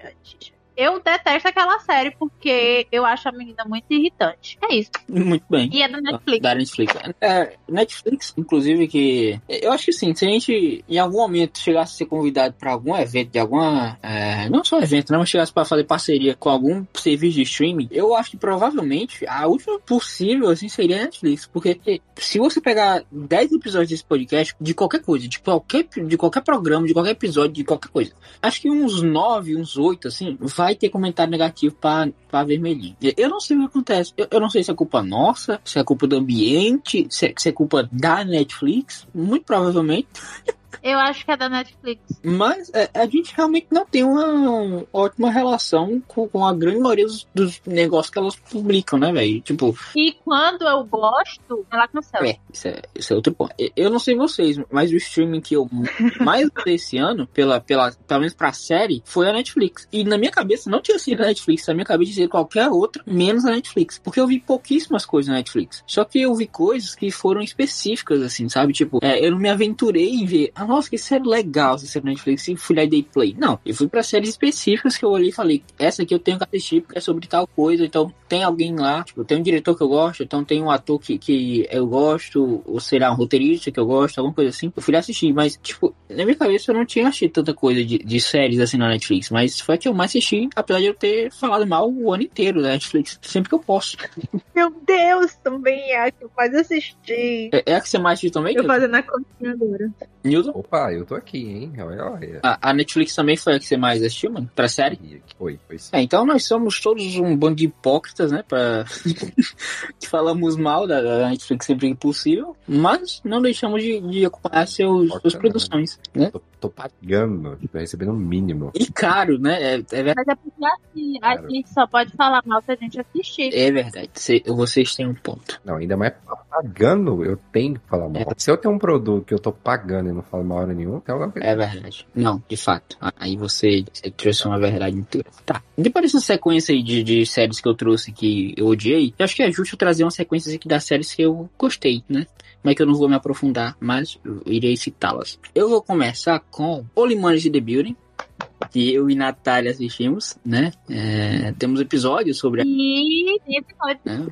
Eu detesto aquela série porque eu acho a menina muito irritante. É isso. Muito bem. E é da Netflix. Da Netflix. É, Netflix, inclusive, que. Eu acho que sim, se a gente em algum momento chegasse a ser convidado para algum evento de alguma. É, não só evento, né? Mas chegasse para fazer parceria com algum serviço de streaming, eu acho que provavelmente a última possível, assim, seria a Netflix. Porque se você pegar 10 episódios desse podcast, de qualquer coisa, de qualquer, de qualquer programa, de qualquer episódio, de qualquer coisa, acho que uns 9, uns 8, assim, vai ter comentário negativo pra vermelhinho. Eu não sei o que acontece. Eu, eu não sei se é culpa nossa, se é culpa do ambiente, se, se é culpa da Netflix. Muito provavelmente. Eu acho que é da Netflix. Mas é, a gente realmente não tem uma ótima relação com, com a grande maioria dos, dos negócios que elas publicam, né, velho? Tipo. E quando eu gosto, ela cancela. É, isso é, isso é outro ponto. Eu não sei vocês, mas o streaming que eu <laughs> mais usei esse ano, pela, pela, pelo menos pra série, foi a Netflix. E na minha cabeça não tinha sido a Netflix, na minha cabeça tinha sido qualquer outra, menos a Netflix. Porque eu vi pouquíssimas coisas na Netflix. Só que eu vi coisas que foram específicas, assim, sabe? Tipo, é, eu não me aventurei em ver ah, nossa, que série legal essa série Netflix, e fui lá e dei play. Não, eu fui pra séries específicas que eu olhei e falei, essa aqui eu tenho que assistir porque é sobre tal coisa, então tem alguém lá, tipo, tem um diretor que eu gosto, então tem um ator que, que eu gosto, ou sei lá, um roteirista que eu gosto, alguma coisa assim. Eu fui lá assistir, mas, tipo, na minha cabeça eu não tinha assistido tanta coisa de, de séries assim na Netflix, mas foi a que eu mais assisti, apesar de eu ter falado mal o ano inteiro da Netflix, sempre que eu posso. <laughs> Meu Deus, também é a que eu mais assisti. É, é a que você mais assistiu também? Eu fazendo a continha agora. Newton? Opa, eu tô aqui, hein? Olha, olha. A, a, Netflix também foi a que você mais assistiu, mano? Pra série? Foi, foi sim. É, então nós somos todos um bando de hipócritas, né? Pra... que <laughs> falamos mal da, da, Netflix sempre que possível, mas não deixamos de, de acompanhar seus, suas produções, né? Tô, tô pagando, tô recebendo o um mínimo. E caro, né? É, é Mas é porque assim, a gente só pode falar mal se a gente assistir. É verdade, Cê, vocês têm um ponto. Não, ainda mais pagando, eu tenho que falar mal. É. Se eu tenho um produto que eu tô pagando e não falo mal hora nenhuma, tem alguma coisa. É verdade. Não, de fato. Aí você, você trouxe uma verdade inteira. Tá. Depois dessa sequência aí de, de séries que eu trouxe que eu odiei, eu acho que é justo trazer uma sequência aqui das séries que eu gostei, né? Mas que eu não vou me aprofundar, mas irei citá-las. Eu vou começar com Olimanes de The Building, que eu e Natália assistimos, né? É, temos episódios sobre. E tem episódio. Né?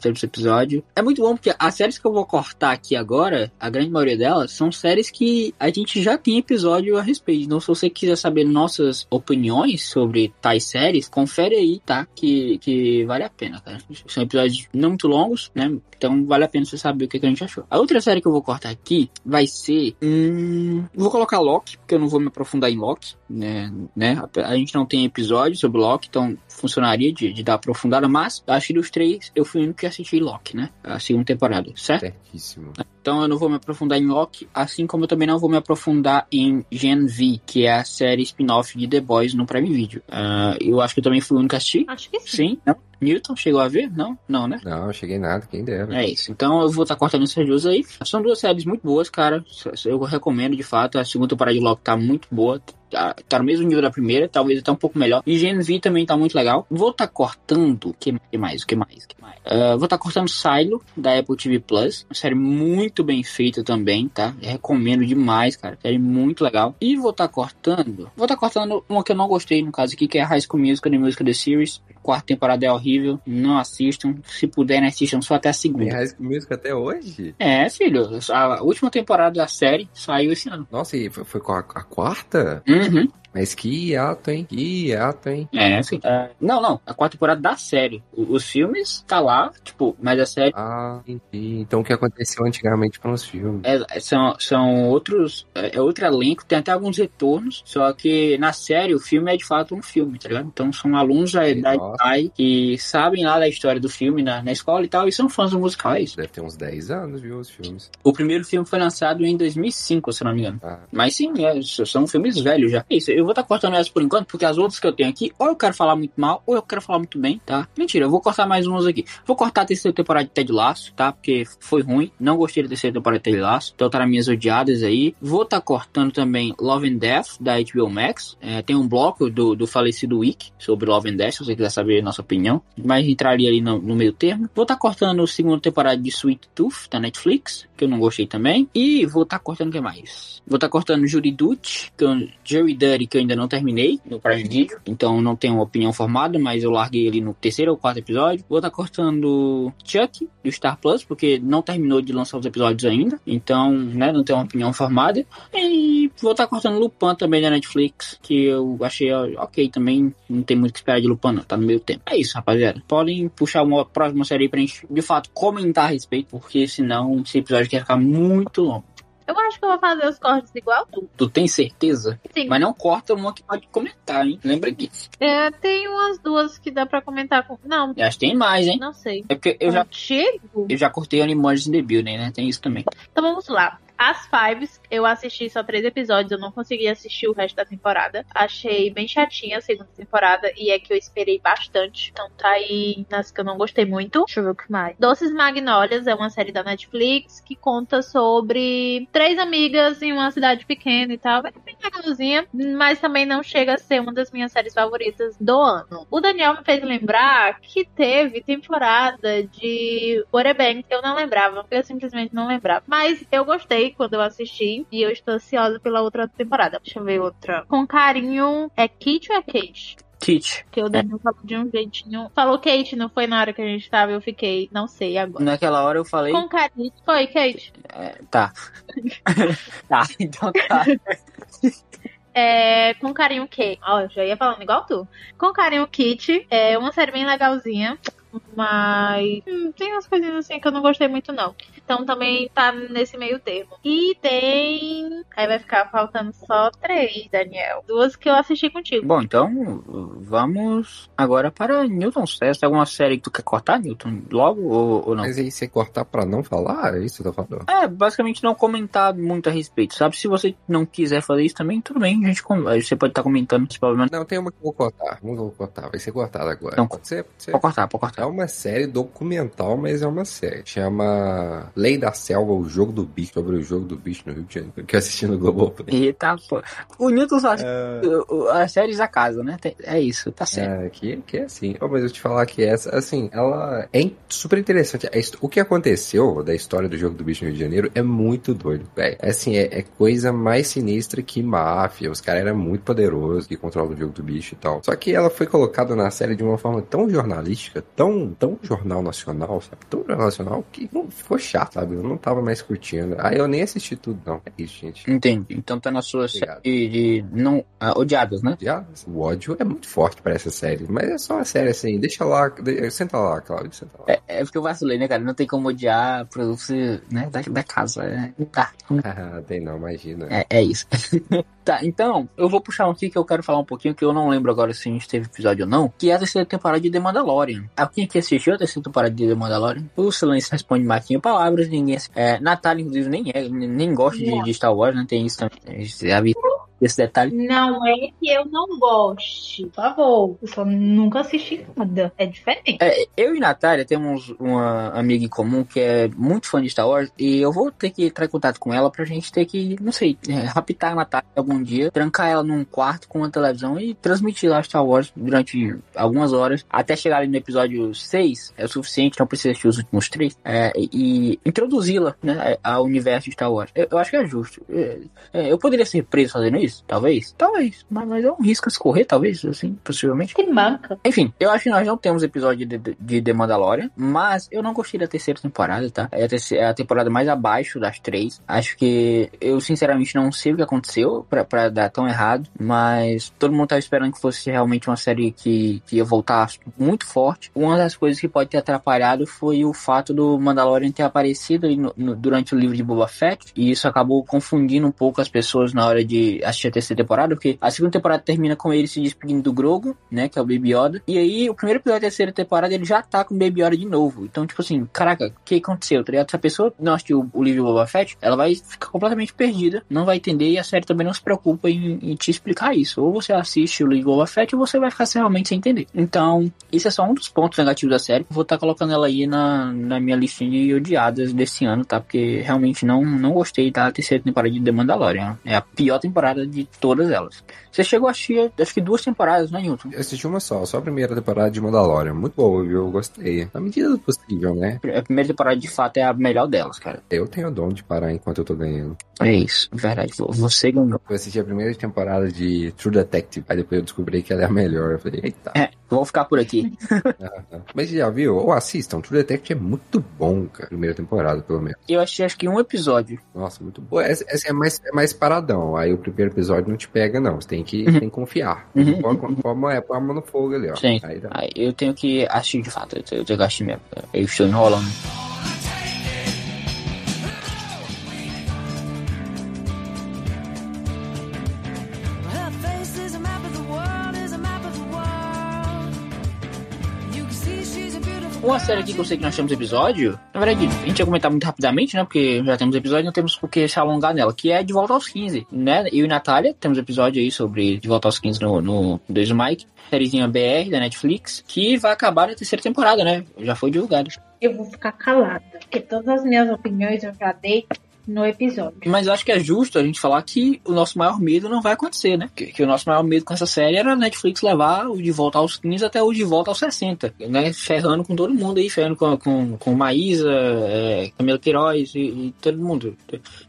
Temos episódio. É muito bom porque as séries que eu vou cortar aqui agora, a grande maioria delas, são séries que a gente já tem episódio a respeito. Então, se você quiser saber nossas opiniões sobre tais séries, confere aí, tá? Que, que vale a pena, cara. São episódios não muito longos, né? Então vale a pena você saber o que, que a gente achou. A outra série que eu vou cortar aqui vai ser. Hum, vou colocar Loki, porque eu não vou me aprofundar em Loki, né? Né? A gente não tem episódio sobre Loki, então funcionaria de, de dar aprofundada, mas acho que dos três eu fui o único que assisti Loki, né? A segunda temporada, certo? Certíssimo. Então eu não vou me aprofundar em Loki, assim como eu também não vou me aprofundar em Gen V, que é a série spin-off de The Boys no Prime Video. Uh, eu acho que eu também fui o único a assistir. Acho que sim. Sim, não? Newton, chegou a ver? Não? Não, né? Não, cheguei nada, quem dera. É isso. Então eu vou estar tá cortando essas duas aí. São duas séries muito boas, cara. Eu recomendo, de fato. A segunda temporada de Loki tá muito boa. Tá, tá no mesmo nível da primeira, talvez até um pouco melhor. E Gen V também tá muito legal. Vou estar tá cortando. O que, mais? O que mais? Que mais? Uh, vou estar tá cortando Silo, da Apple TV Plus. Uma série muito bem feita também, tá? Eu recomendo demais, cara. Série muito legal. E vou estar tá cortando. Vou estar tá cortando uma que eu não gostei, no caso aqui, que é High School Musical, The Musical The Series quarta temporada é horrível. Não assistam. Se puderem, assistam só até a segunda. Tem High School Musical até hoje? É, filho. A última temporada da série saiu esse ano. Nossa, e foi, foi com a, a quarta? Uhum. Mas que ato, hein? Que ato, hein? É, sim. Uh, não, não. A quarta temporada da série. os filmes tá lá, tipo, mas a série. Ah, entendi. Então o que aconteceu antigamente com os filmes? É, são, são outros. É, é outro elenco, tem até alguns retornos. Só que na série o filme é de fato um filme, tá ligado? Então são alunos da idade que sabem lá da história do filme na, na escola e tal, e são fãs do musical. É. Deve ter uns 10 anos, viu, os filmes. O primeiro filme foi lançado em 2005, se não me engano. Ah. Mas sim, é, são filmes velhos já. É isso, eu vou estar tá cortando essa por enquanto, porque as outras que eu tenho aqui, ou eu quero falar muito mal, ou eu quero falar muito bem, tá? Mentira, eu vou cortar mais umas aqui. Vou cortar a terceira temporada de Ted Laço, tá? Porque foi ruim. Não gostei da terceira temporada de Ted Laço. Então tá nas minhas odiadas aí. Vou estar tá cortando também Love and Death, da HBO Max. É, tem um bloco do, do falecido Wick sobre Love and Death, se você quiser saber saber a nossa opinião. Mas entraria ali no, no meio termo. Vou estar tá cortando a segunda temporada de Sweet Tooth da Netflix, que eu não gostei também. E vou estar tá cortando o que mais? Vou estar tá cortando Jury Duty, que eu, Jury Duty, que eu ainda não terminei no Prime Video. Então não tenho uma opinião formada, mas eu larguei ali no terceiro ou quarto episódio. Vou estar tá cortando Chuck, do Star Plus, porque não terminou de lançar os episódios ainda. Então, né, não tenho uma opinião formada. E vou estar tá cortando Lupin também da Netflix, que eu achei ok também. Não tem muito que esperar de Lupin, não. Tá no meio tempo. É isso, rapaziada. Podem puxar uma próxima série pra gente, de fato, comentar a respeito, porque senão esse episódio quer ficar muito longo. Eu acho que eu vou fazer os cortes igual tu. Tu tem certeza? Sim. Mas não corta uma que pode comentar, hein? Lembra disso. É, tem umas duas que dá pra comentar com. Não. Eu acho que tem mais, hein? Não sei. É porque eu já. Chego? Eu já cortei Animals in the Building, né? Tem isso também. Então vamos lá. As Fives, eu assisti só três episódios, eu não consegui assistir o resto da temporada. Achei bem chatinha a segunda temporada e é que eu esperei bastante. Então tá aí nas que eu não gostei muito. Deixa eu ver o que mais. Doces Magnólias é uma série da Netflix que conta sobre três amigas em uma cidade pequena e tal. É bem legalzinha, mas também não chega a ser uma das minhas séries favoritas do ano. O Daniel me fez lembrar que teve temporada de Waterbank. Eu não lembrava, eu simplesmente não lembrava. Mas eu gostei quando eu assisti e eu estou ansiosa pela outra temporada. Deixa eu ver outra. Com carinho, é Kit ou é Kate? Kit. Que o Daniel falou de um jeitinho. Falou Kate, não foi na hora que a gente tava, eu fiquei, não sei agora. Naquela hora eu falei. Com carinho. Foi, Kate. É, tá. <laughs> tá, então tá. <laughs> É, com carinho Kate. Ó, já ia falando igual tu. Com carinho Kit. É uma série bem legalzinha. Mas hum, tem umas coisinhas assim que eu não gostei muito, não. Então também tá nesse meio termo. E tem. Aí vai ficar faltando só três, Daniel. Duas que eu assisti contigo. Bom, então vamos agora para Newton César. Tem alguma série que tu quer cortar, Newton? Logo ou, ou não? Mas aí você cortar pra não falar? É isso que eu tô falando? É, basicamente não comentar muito a respeito, sabe? Se você não quiser fazer isso também, tudo bem. A gente, você pode estar tá comentando esse problema. Não, tem uma que eu vou cortar. Não vou cortar. Vai ser cortada agora. Então, pode ser? Pode cortar, pode cortar. É uma série documental, mas é uma série. Chama Lei da Selva, o jogo do bicho, sobre o jogo do bicho no Rio de Janeiro, que eu assisti no Globoplay. Eita, pô. O Newton só é... as séries da casa, né? É isso, tá certo. É, que, que é assim. Oh, mas eu te falar que essa, assim, ela é super interessante. O que aconteceu da história do jogo do bicho no Rio de Janeiro é muito doido, velho. É assim, é, é, coisa mais sinistra que máfia. Os caras eram muito poderosos que controlam o jogo do bicho e tal. Só que ela foi colocada na série de uma forma tão jornalística, tão, tão jornal nacional, sabe? Tão jornal nacional que não ficou chato, sabe? Eu não tava mais curtindo. Ah, eu nem assisti tudo, não. É isso, gente. Entendi. Então tá na sua série de não uh, odiadas, né? Odiadas. O ódio é muito forte para essa série, mas é só uma série assim. Deixa lá, de... senta lá, Claudio, senta lá. É, é porque eu vacilei, né, cara? Não tem como odiar produtos, né, da, da casa, né? Tá. <laughs> Ah, tem não, imagina. É, é isso. <laughs> tá, então, eu vou puxar um aqui que eu quero falar um pouquinho, que eu não lembro agora se a gente teve episódio ou não, que é a terceira temporada de The Mandalorian. Alguém que assistiu a terceira temporada de The Mandalorian? O silêncio responde Marquinho palavras, ninguém... É, Natália, inclusive, nem é, nem gosta de, de, Star Wars, né? Tem isso também. Já vi esse detalhe. Não é que eu não goste, por favor. Eu só nunca assisti nada. É diferente. É, eu e Natália temos uma amiga em comum que é muito fã de Star Wars e eu vou ter que entrar em contato com ela pra gente ter que, não sei, é, raptar a Natália algum dia, trancar ela num quarto com uma televisão e transmitir lá Star Wars durante algumas horas até chegar ali no episódio 6 é o suficiente, não precisa assistir os últimos três é, e introduzi-la né, ao universo de Star Wars. Eu, eu acho que é justo. É, é eu poderia ser preso fazendo isso isso? Talvez? Talvez. Mas, mas é um risco a se correr, talvez, assim, possivelmente. Que manca. Enfim, eu acho que nós não temos episódio de, de, de The Mandalorian, mas eu não gostei da terceira temporada, tá? É a, terceira, é a temporada mais abaixo das três. Acho que eu, sinceramente, não sei o que aconteceu pra, pra dar tão errado, mas todo mundo tava esperando que fosse realmente uma série que, que ia voltar muito forte. Uma das coisas que pode ter atrapalhado foi o fato do Mandalorian ter aparecido no, no, durante o livro de Boba Fett, e isso acabou confundindo um pouco as pessoas na hora de assistir a terceira temporada, porque a segunda temporada termina com ele se despedindo do Grogu, né, que é o Baby Yoda, e aí o primeiro episódio da terceira temporada ele já tá com o Baby Yoda de novo. Então, tipo assim, caraca, o que aconteceu, tá ligado? Se a pessoa não assistiu o livro Boba Fett, ela vai ficar completamente perdida, não vai entender e a série também não se preocupa em, em te explicar isso. Ou você assiste o livro Boba Fett ou você vai ficar realmente sem entender. Então, isso é só um dos pontos negativos da série. Vou estar tá colocando ela aí na, na minha listinha de odiadas desse ano, tá? Porque realmente não, não gostei da terceira temporada de The Mandalorian. É a pior temporada de todas elas. Você chegou a assistir, acho que duas temporadas, né, Newton? Eu assisti uma só, só a primeira temporada de Mandalorian. Muito boa, viu? Eu gostei. Na medida do possível, né? A primeira temporada, de fato, é a melhor delas, cara. Eu tenho o dom de parar enquanto eu tô ganhando. É isso, verdade. Você ganhou. Eu assisti a primeira temporada de True Detective, aí depois eu descobri que ela é a melhor. Eu falei, eita. É, vou ficar por aqui. <laughs> Mas já viu? Ou assistam, True Detective é muito bom, cara. Primeira temporada, pelo menos. Eu achei acho que um episódio. Nossa, muito bom. Essa, essa é, mais, é mais paradão. Aí o primeiro episódio não te pega, não. Você tem que, uhum. tem que confiar. Uhum. Põe, põe, é, põe a mão no fogo ali, ó. Sim. Aí, aí eu tenho que assistir de fato. Eu tenho que assistir mesmo. Eu estou enrolando. Uma série aqui que eu sei que nós temos episódio, na verdade, a gente ia comentar muito rapidamente, né? Porque já temos episódio, não temos por que se alongar nela, que é De Volta aos 15, né? Eu e Natália temos episódio aí sobre De Volta aos 15 no, no Desde Mike, sériezinha BR da Netflix, que vai acabar na terceira temporada, né? Já foi divulgado. Eu vou ficar calada, porque todas as minhas opiniões eu já dei no episódio. Mas eu acho que é justo a gente falar que o nosso maior medo não vai acontecer, né? Que, que o nosso maior medo com essa série era a Netflix levar o de volta aos 15 até o de volta aos 60, né? Ferrando com todo mundo aí, ferrando com, com, com Maísa, é, Camila Queiroz e, e, todo mundo.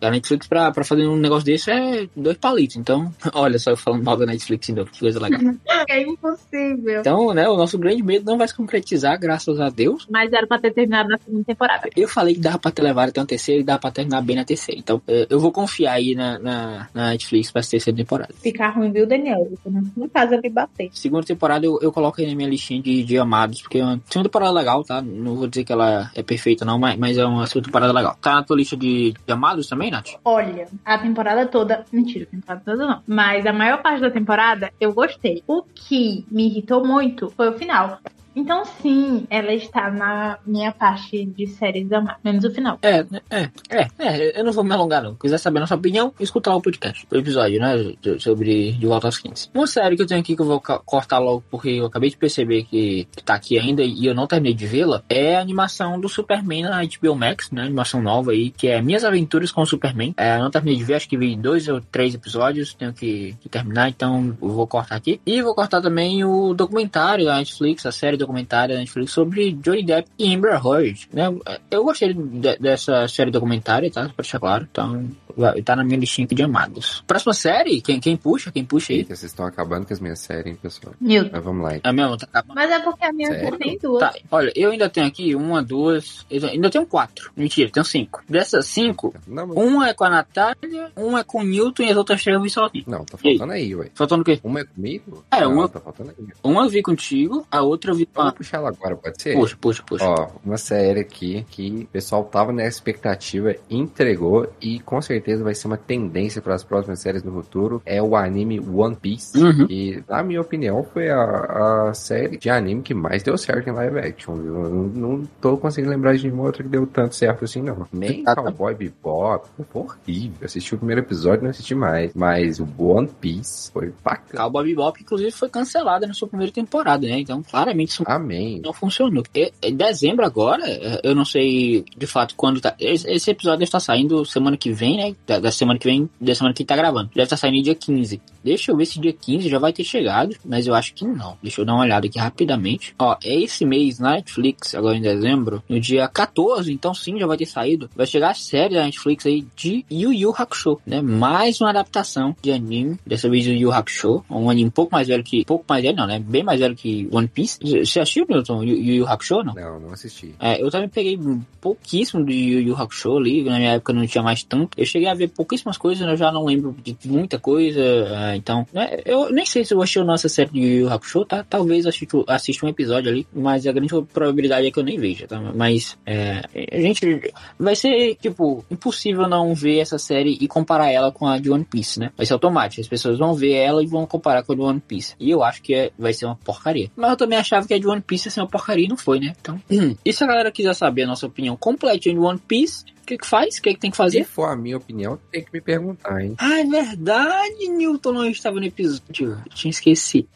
A Netflix pra, pra fazer um negócio desse é dois palitos. Então, <laughs> olha só eu falando mal da Netflix ainda, que coisa legal. <laughs> é impossível. Então, né, o nosso grande medo não vai se concretizar, graças a Deus. Mas era pra ter terminado na segunda temporada. Eu falei que dava pra ter levado até uma terceira e dava pra terminar bem na terceira. Então, é, eu vou confiar aí na, na, na Netflix pra terceira temporada. Ficar ruim, viu, Daniel? Não faz eu me bater. Segunda temporada eu, eu coloco aí na minha listinha de, de amados, porque é uma segunda temporada legal, tá? Não vou dizer que ela é perfeita, não, mas, mas é uma segunda temporada legal. Tá na tua lista de, de amados também, Nath? Olha, a temporada toda. Mentira, a temporada toda não. Mas a maior parte da temporada eu gostei. O que me irritou muito foi o final. Então, sim, ela está na minha parte de séries da Marvel, menos o final. É, é, é, é, eu não vou me alongar, não. Quiser saber a nossa opinião, escuta lá o podcast, o episódio, né, sobre De Volta aos 15. Uma série que eu tenho aqui que eu vou cortar logo porque eu acabei de perceber que, tá aqui ainda e eu não terminei de vê-la, é a animação do Superman na HBO Max, né, animação nova aí, que é Minhas Aventuras com o Superman. É, eu não terminei de ver, acho que vi dois ou três episódios, tenho que, que terminar, então vou cortar aqui. E vou cortar também o documentário da Netflix, a série do documentária da Netflix sobre Johnny Depp e Amber Heard, né? Eu gostei de, dessa série documentária, tá? Pra deixar claro. Então, tá na minha listinha de amados. Próxima série? Quem, quem puxa? Quem puxa aí? Eita, vocês estão acabando com as minhas séries, hein, pessoal? Newton. Mas vamos lá. A minha tá acabando. Mas é porque a minha Sério? tem duas. Tá, olha, eu ainda tenho aqui uma, duas. Ainda tenho quatro. Mentira, tenho cinco. Dessas cinco, não, mas... uma é com a Natália, uma é com o Newton e as outras três eu vi sozinho. Não, tá faltando aí, ué. Faltando o quê? Uma é comigo? É, não, uma. Tá faltando aí. Uma eu vi contigo, a outra eu vi com a. Vou puxar ela agora, pode ser? Puxa, puxa, puxa. Ó, uma série aqui que o pessoal tava na expectativa, entregou e com certeza vai ser uma tendência para as próximas séries no futuro. É o anime One Piece. Uhum. E, na minha opinião, foi a, a série de anime que mais deu certo em live action. Viu? Eu não, não tô conseguindo lembrar de nenhuma outra que deu tanto certo assim, não. Nem ah, Cowboy Bebop. Foi horrível. Assisti o primeiro episódio e não assisti mais. Mas o One Piece foi bacana. Cowboy Bebop, inclusive, foi cancelada na sua primeira temporada, né? Então, claramente, isso Amém. não funcionou. Em dezembro agora, eu não sei de fato quando tá. Esse episódio deve estar saindo semana que vem, né? Da, da semana que vem, da semana que tá gravando. Deve estar saindo dia 15. Deixa eu ver se dia 15 já vai ter chegado, mas eu acho que não. Deixa eu dar uma olhada aqui rapidamente. Ó, é esse mês na Netflix, agora em dezembro, no dia 14, então sim, já vai ter saído. Vai chegar a série da Netflix aí de Yu Yu Hakusho, né? Mais uma adaptação de anime, dessa vez Yu Yu Hakusho, um anime um pouco mais velho que, pouco mais velho não, né? Bem mais velho que One Piece. Você assistiu, Milton, Yu Yu Hakusho, não? Não, não assisti. É, eu também peguei pouquíssimo de Yu Yu Hakusho ali, na minha época não tinha mais tanto. Eu cheguei a ver pouquíssimas coisas, eu já não lembro de muita coisa, é, então, né, eu nem sei se eu achei a nossa série de Yu Yu Hakusho, tá? Talvez assista, assista um episódio ali, mas a grande probabilidade é que eu nem veja, tá? Mas, é, a gente, vai ser, tipo, impossível não ver essa série e comparar ela com a de One Piece, né? Vai ser automático, as pessoas vão ver ela e vão comparar com a de One Piece. E eu acho que é, vai ser uma porcaria. Mas eu também achava que de One Piece ia ser uma porcaria e não foi, né? Então, e se a galera quiser saber a nossa opinião completa de One Piece, que, que faz? O que, que tem que Se fazer? for a minha opinião, tem que me perguntar, hein? Ah, é verdade, Newton não estava no episódio. Eu tinha esquecido.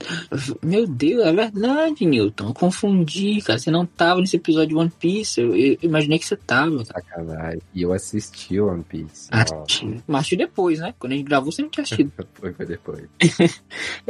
Meu Deus, é verdade, Newton. Eu confundi, cara. Você não estava nesse episódio de One Piece. Eu, eu imaginei que você estava. Sacanagem. E eu assisti One Piece. Ah, Ó, Mas assisti depois, né? Quando a gente gravou, você não tinha assistido. <laughs> foi, foi depois. <laughs>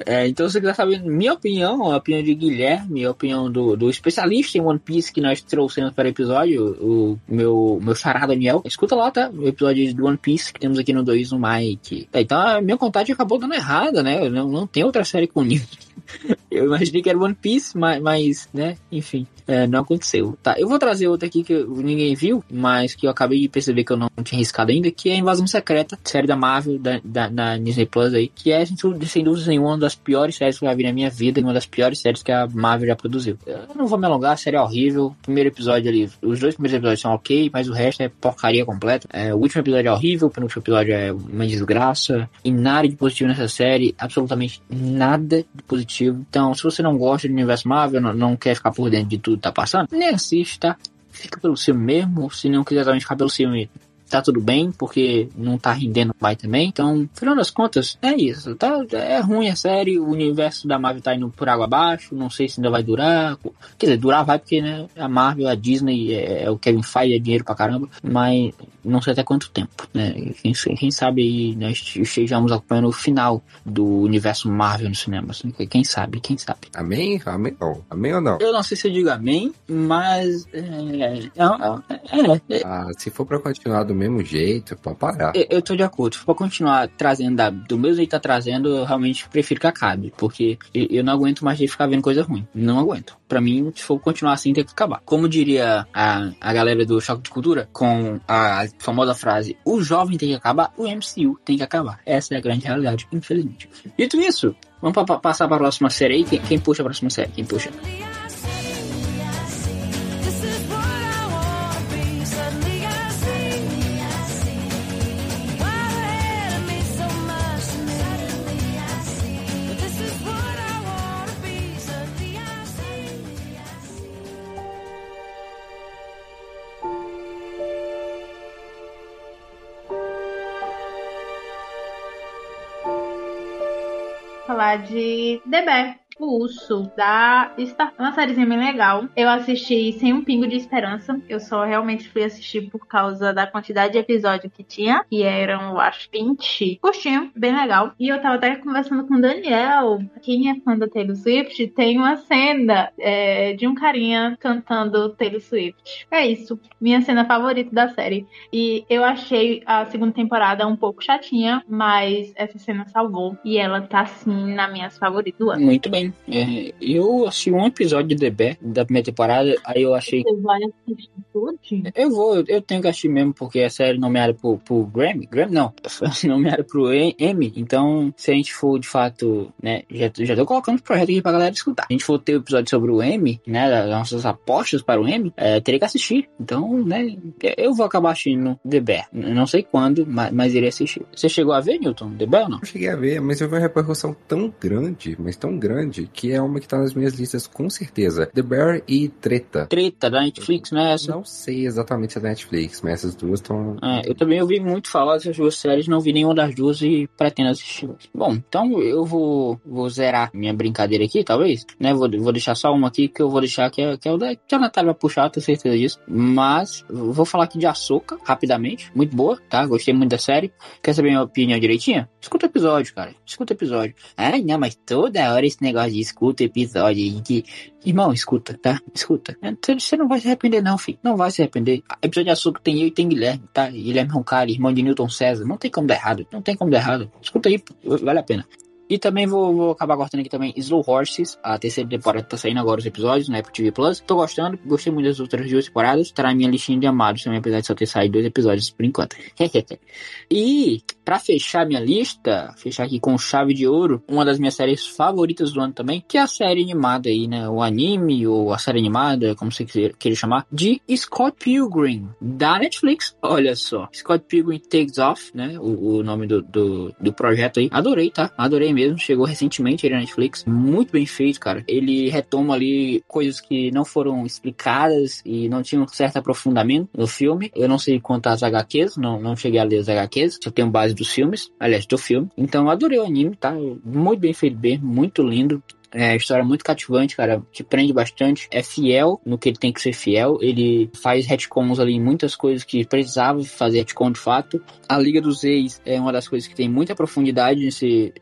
É, então, se você quiser saber minha opinião, a opinião de Guilherme, a opinião do, do especialista em One Piece que nós trouxemos para o episódio, o meu, meu chará Daniel, escuta lá, tá? O episódio do One Piece que temos aqui no 2 no Mike. Tá, então, a minha contagem acabou dando errada, né? Não, não tem outra série com nível. <laughs> Eu imaginei que era One Piece, mas, mas né, enfim, é, não aconteceu. Tá, eu vou trazer outra aqui que ninguém viu, mas que eu acabei de perceber que eu não tinha riscado ainda, que é a Invasão Secreta, série da Marvel, da, da, da Disney Plus aí, que é, sem dúvida nenhuma, uma das piores séries que eu já vi na minha vida, uma das piores séries que a Marvel já produziu. Eu não vou me alongar, a série é horrível, primeiro episódio ali, os dois primeiros episódios são ok, mas o resto é porcaria completa. É, o último episódio é horrível, o penúltimo episódio é uma desgraça, e nada de positivo nessa série, absolutamente nada de positivo. Então, se você não gosta do universo Marvel, não, não quer ficar por dentro de tudo que tá passando, nem assista, fica pelo filme mesmo, se não quiser também ficar pelo filme, tá tudo bem, porque não tá rendendo mais também. Então, final das contas, é isso. Tá, é ruim a série, o universo da Marvel tá indo por água abaixo, não sei se ainda vai durar. Quer dizer, durar vai porque, né, a Marvel, a Disney, é, é o Kevin Feige, é dinheiro pra caramba, mas não sei até quanto tempo, né. Quem, quem sabe aí nós estejamos acompanhando o final do universo Marvel no cinema, assim, quem sabe, quem sabe. Amém? Amém não. Amém ou não? Eu não sei se eu digo amém, mas é, é, é, é, Ah, se for pra continuar do mesmo jeito, pode parar. Eu, eu tô de acordo. Se for continuar trazendo da- do mesmo jeito que tá trazendo, eu realmente prefiro que acabe. Porque eu, eu não aguento mais de ficar vendo coisa ruim. Não aguento. Pra mim, se for continuar assim, tem que acabar. Como diria a, a galera do Choque de Cultura, com a famosa frase: o jovem tem que acabar, o MCU tem que acabar. Essa é a grande realidade, infelizmente. Dito isso, vamos pa- passar para a próxima série aí. Quem, quem puxa a próxima série? Quem puxa? Falar de The o urso da Star. Uma sériezinha bem legal. Eu assisti sem um pingo de esperança. Eu só realmente fui assistir por causa da quantidade de episódio que tinha, que eram, eu acho, 20. Curtinho, bem legal. E eu tava até conversando com o Daniel, quem é fã da Taylor Swift, tem uma cena é, de um carinha cantando Taylor Swift. É isso. Minha cena favorita da série. E eu achei a segunda temporada um pouco chatinha, mas essa cena salvou. E ela tá, assim, nas minhas favoritas do ano. Muito bem. É, eu assisti um episódio de The Bear da primeira temporada, aí eu achei Você vai assistir tudo? Eu vou, eu- tenho que assistir mesmo, porque a série nomeada pro, pro Grammy, Grammy não, <laughs> nomeada pro Emmy, então se a gente for de fato, né, já, já tô colocando o projeto aqui pra galera escutar. Se a gente for ter o episódio sobre o Emmy, né, das nossas apostas para o Emmy, é, teria que assistir. Então, né, eu vou acabar assistindo The Bear. Não sei quando, mas, mas irei assistir. Você chegou a ver, Newton, The Bear ou não? Eu cheguei a ver, mas eu vi uma repercussão tão grande, mas tão grande, que é uma que tá nas minhas listas com certeza. The Bear e Treta. Treta da Netflix, né, essa? Não sei exatamente se é da Netflix, mas essas duas estão. É, eu também ouvi muito falar dessas duas séries, não vi nenhuma das duas e pretendo assistir. Bom, então eu vou, vou zerar minha brincadeira aqui, talvez, né? Vou, vou deixar só uma aqui que eu vou deixar que é, que é o da que a Natália vai puxar, tenho certeza disso. Mas vou falar aqui de Açúcar, rapidamente. Muito boa, tá? Gostei muito da série. Quer saber minha opinião direitinha? Escuta o episódio, cara. Escuta o episódio. Ai, não, mas toda hora esse negócio escuta episódio aí que Irmão, escuta, tá? Escuta. Você- Você não vai se arrepender, não, filho. Não vai se arrepender. Episódio de açúcar tem eu e tem Guilherme, tá? Guilherme Roncari, irmão de Newton César. Não tem como dar errado. Não tem como dar errado. Escuta aí, vale a pena. E também vou, vou acabar cortando aqui também Slow Horses. A terceira temporada tá saindo agora os episódios na Apple TV Plus. Tô gostando, gostei muito das outras duas temporadas. Na minha listinha de amados também, apesar de só ter saído dois episódios por enquanto. <laughs> e Pra fechar minha lista, fechar aqui com chave de ouro, uma das minhas séries favoritas do ano também, que é a série animada aí, né? O anime ou a série animada, como você queira chamar, de Scott Pilgrim, da Netflix. Olha só, Scott Pilgrim Takes Off, né? O, o nome do, do, do projeto aí. Adorei, tá? Adorei mesmo. Chegou recentemente aí na Netflix. Muito bem feito, cara. Ele retoma ali coisas que não foram explicadas e não tinham certo aprofundamento no filme. Eu não sei quanto às HQs, não, não cheguei a ler as HQs, só tenho base dos filmes, aliás, do filme. Então, adorei o anime, tá? Muito bem feito, bem, muito lindo. É, a história é muito cativante, cara. Te prende bastante. É fiel no que ele tem que ser fiel. Ele faz retcons ali em muitas coisas que precisava fazer retcon de fato. A Liga dos Reis é uma das coisas que tem muita profundidade nesse,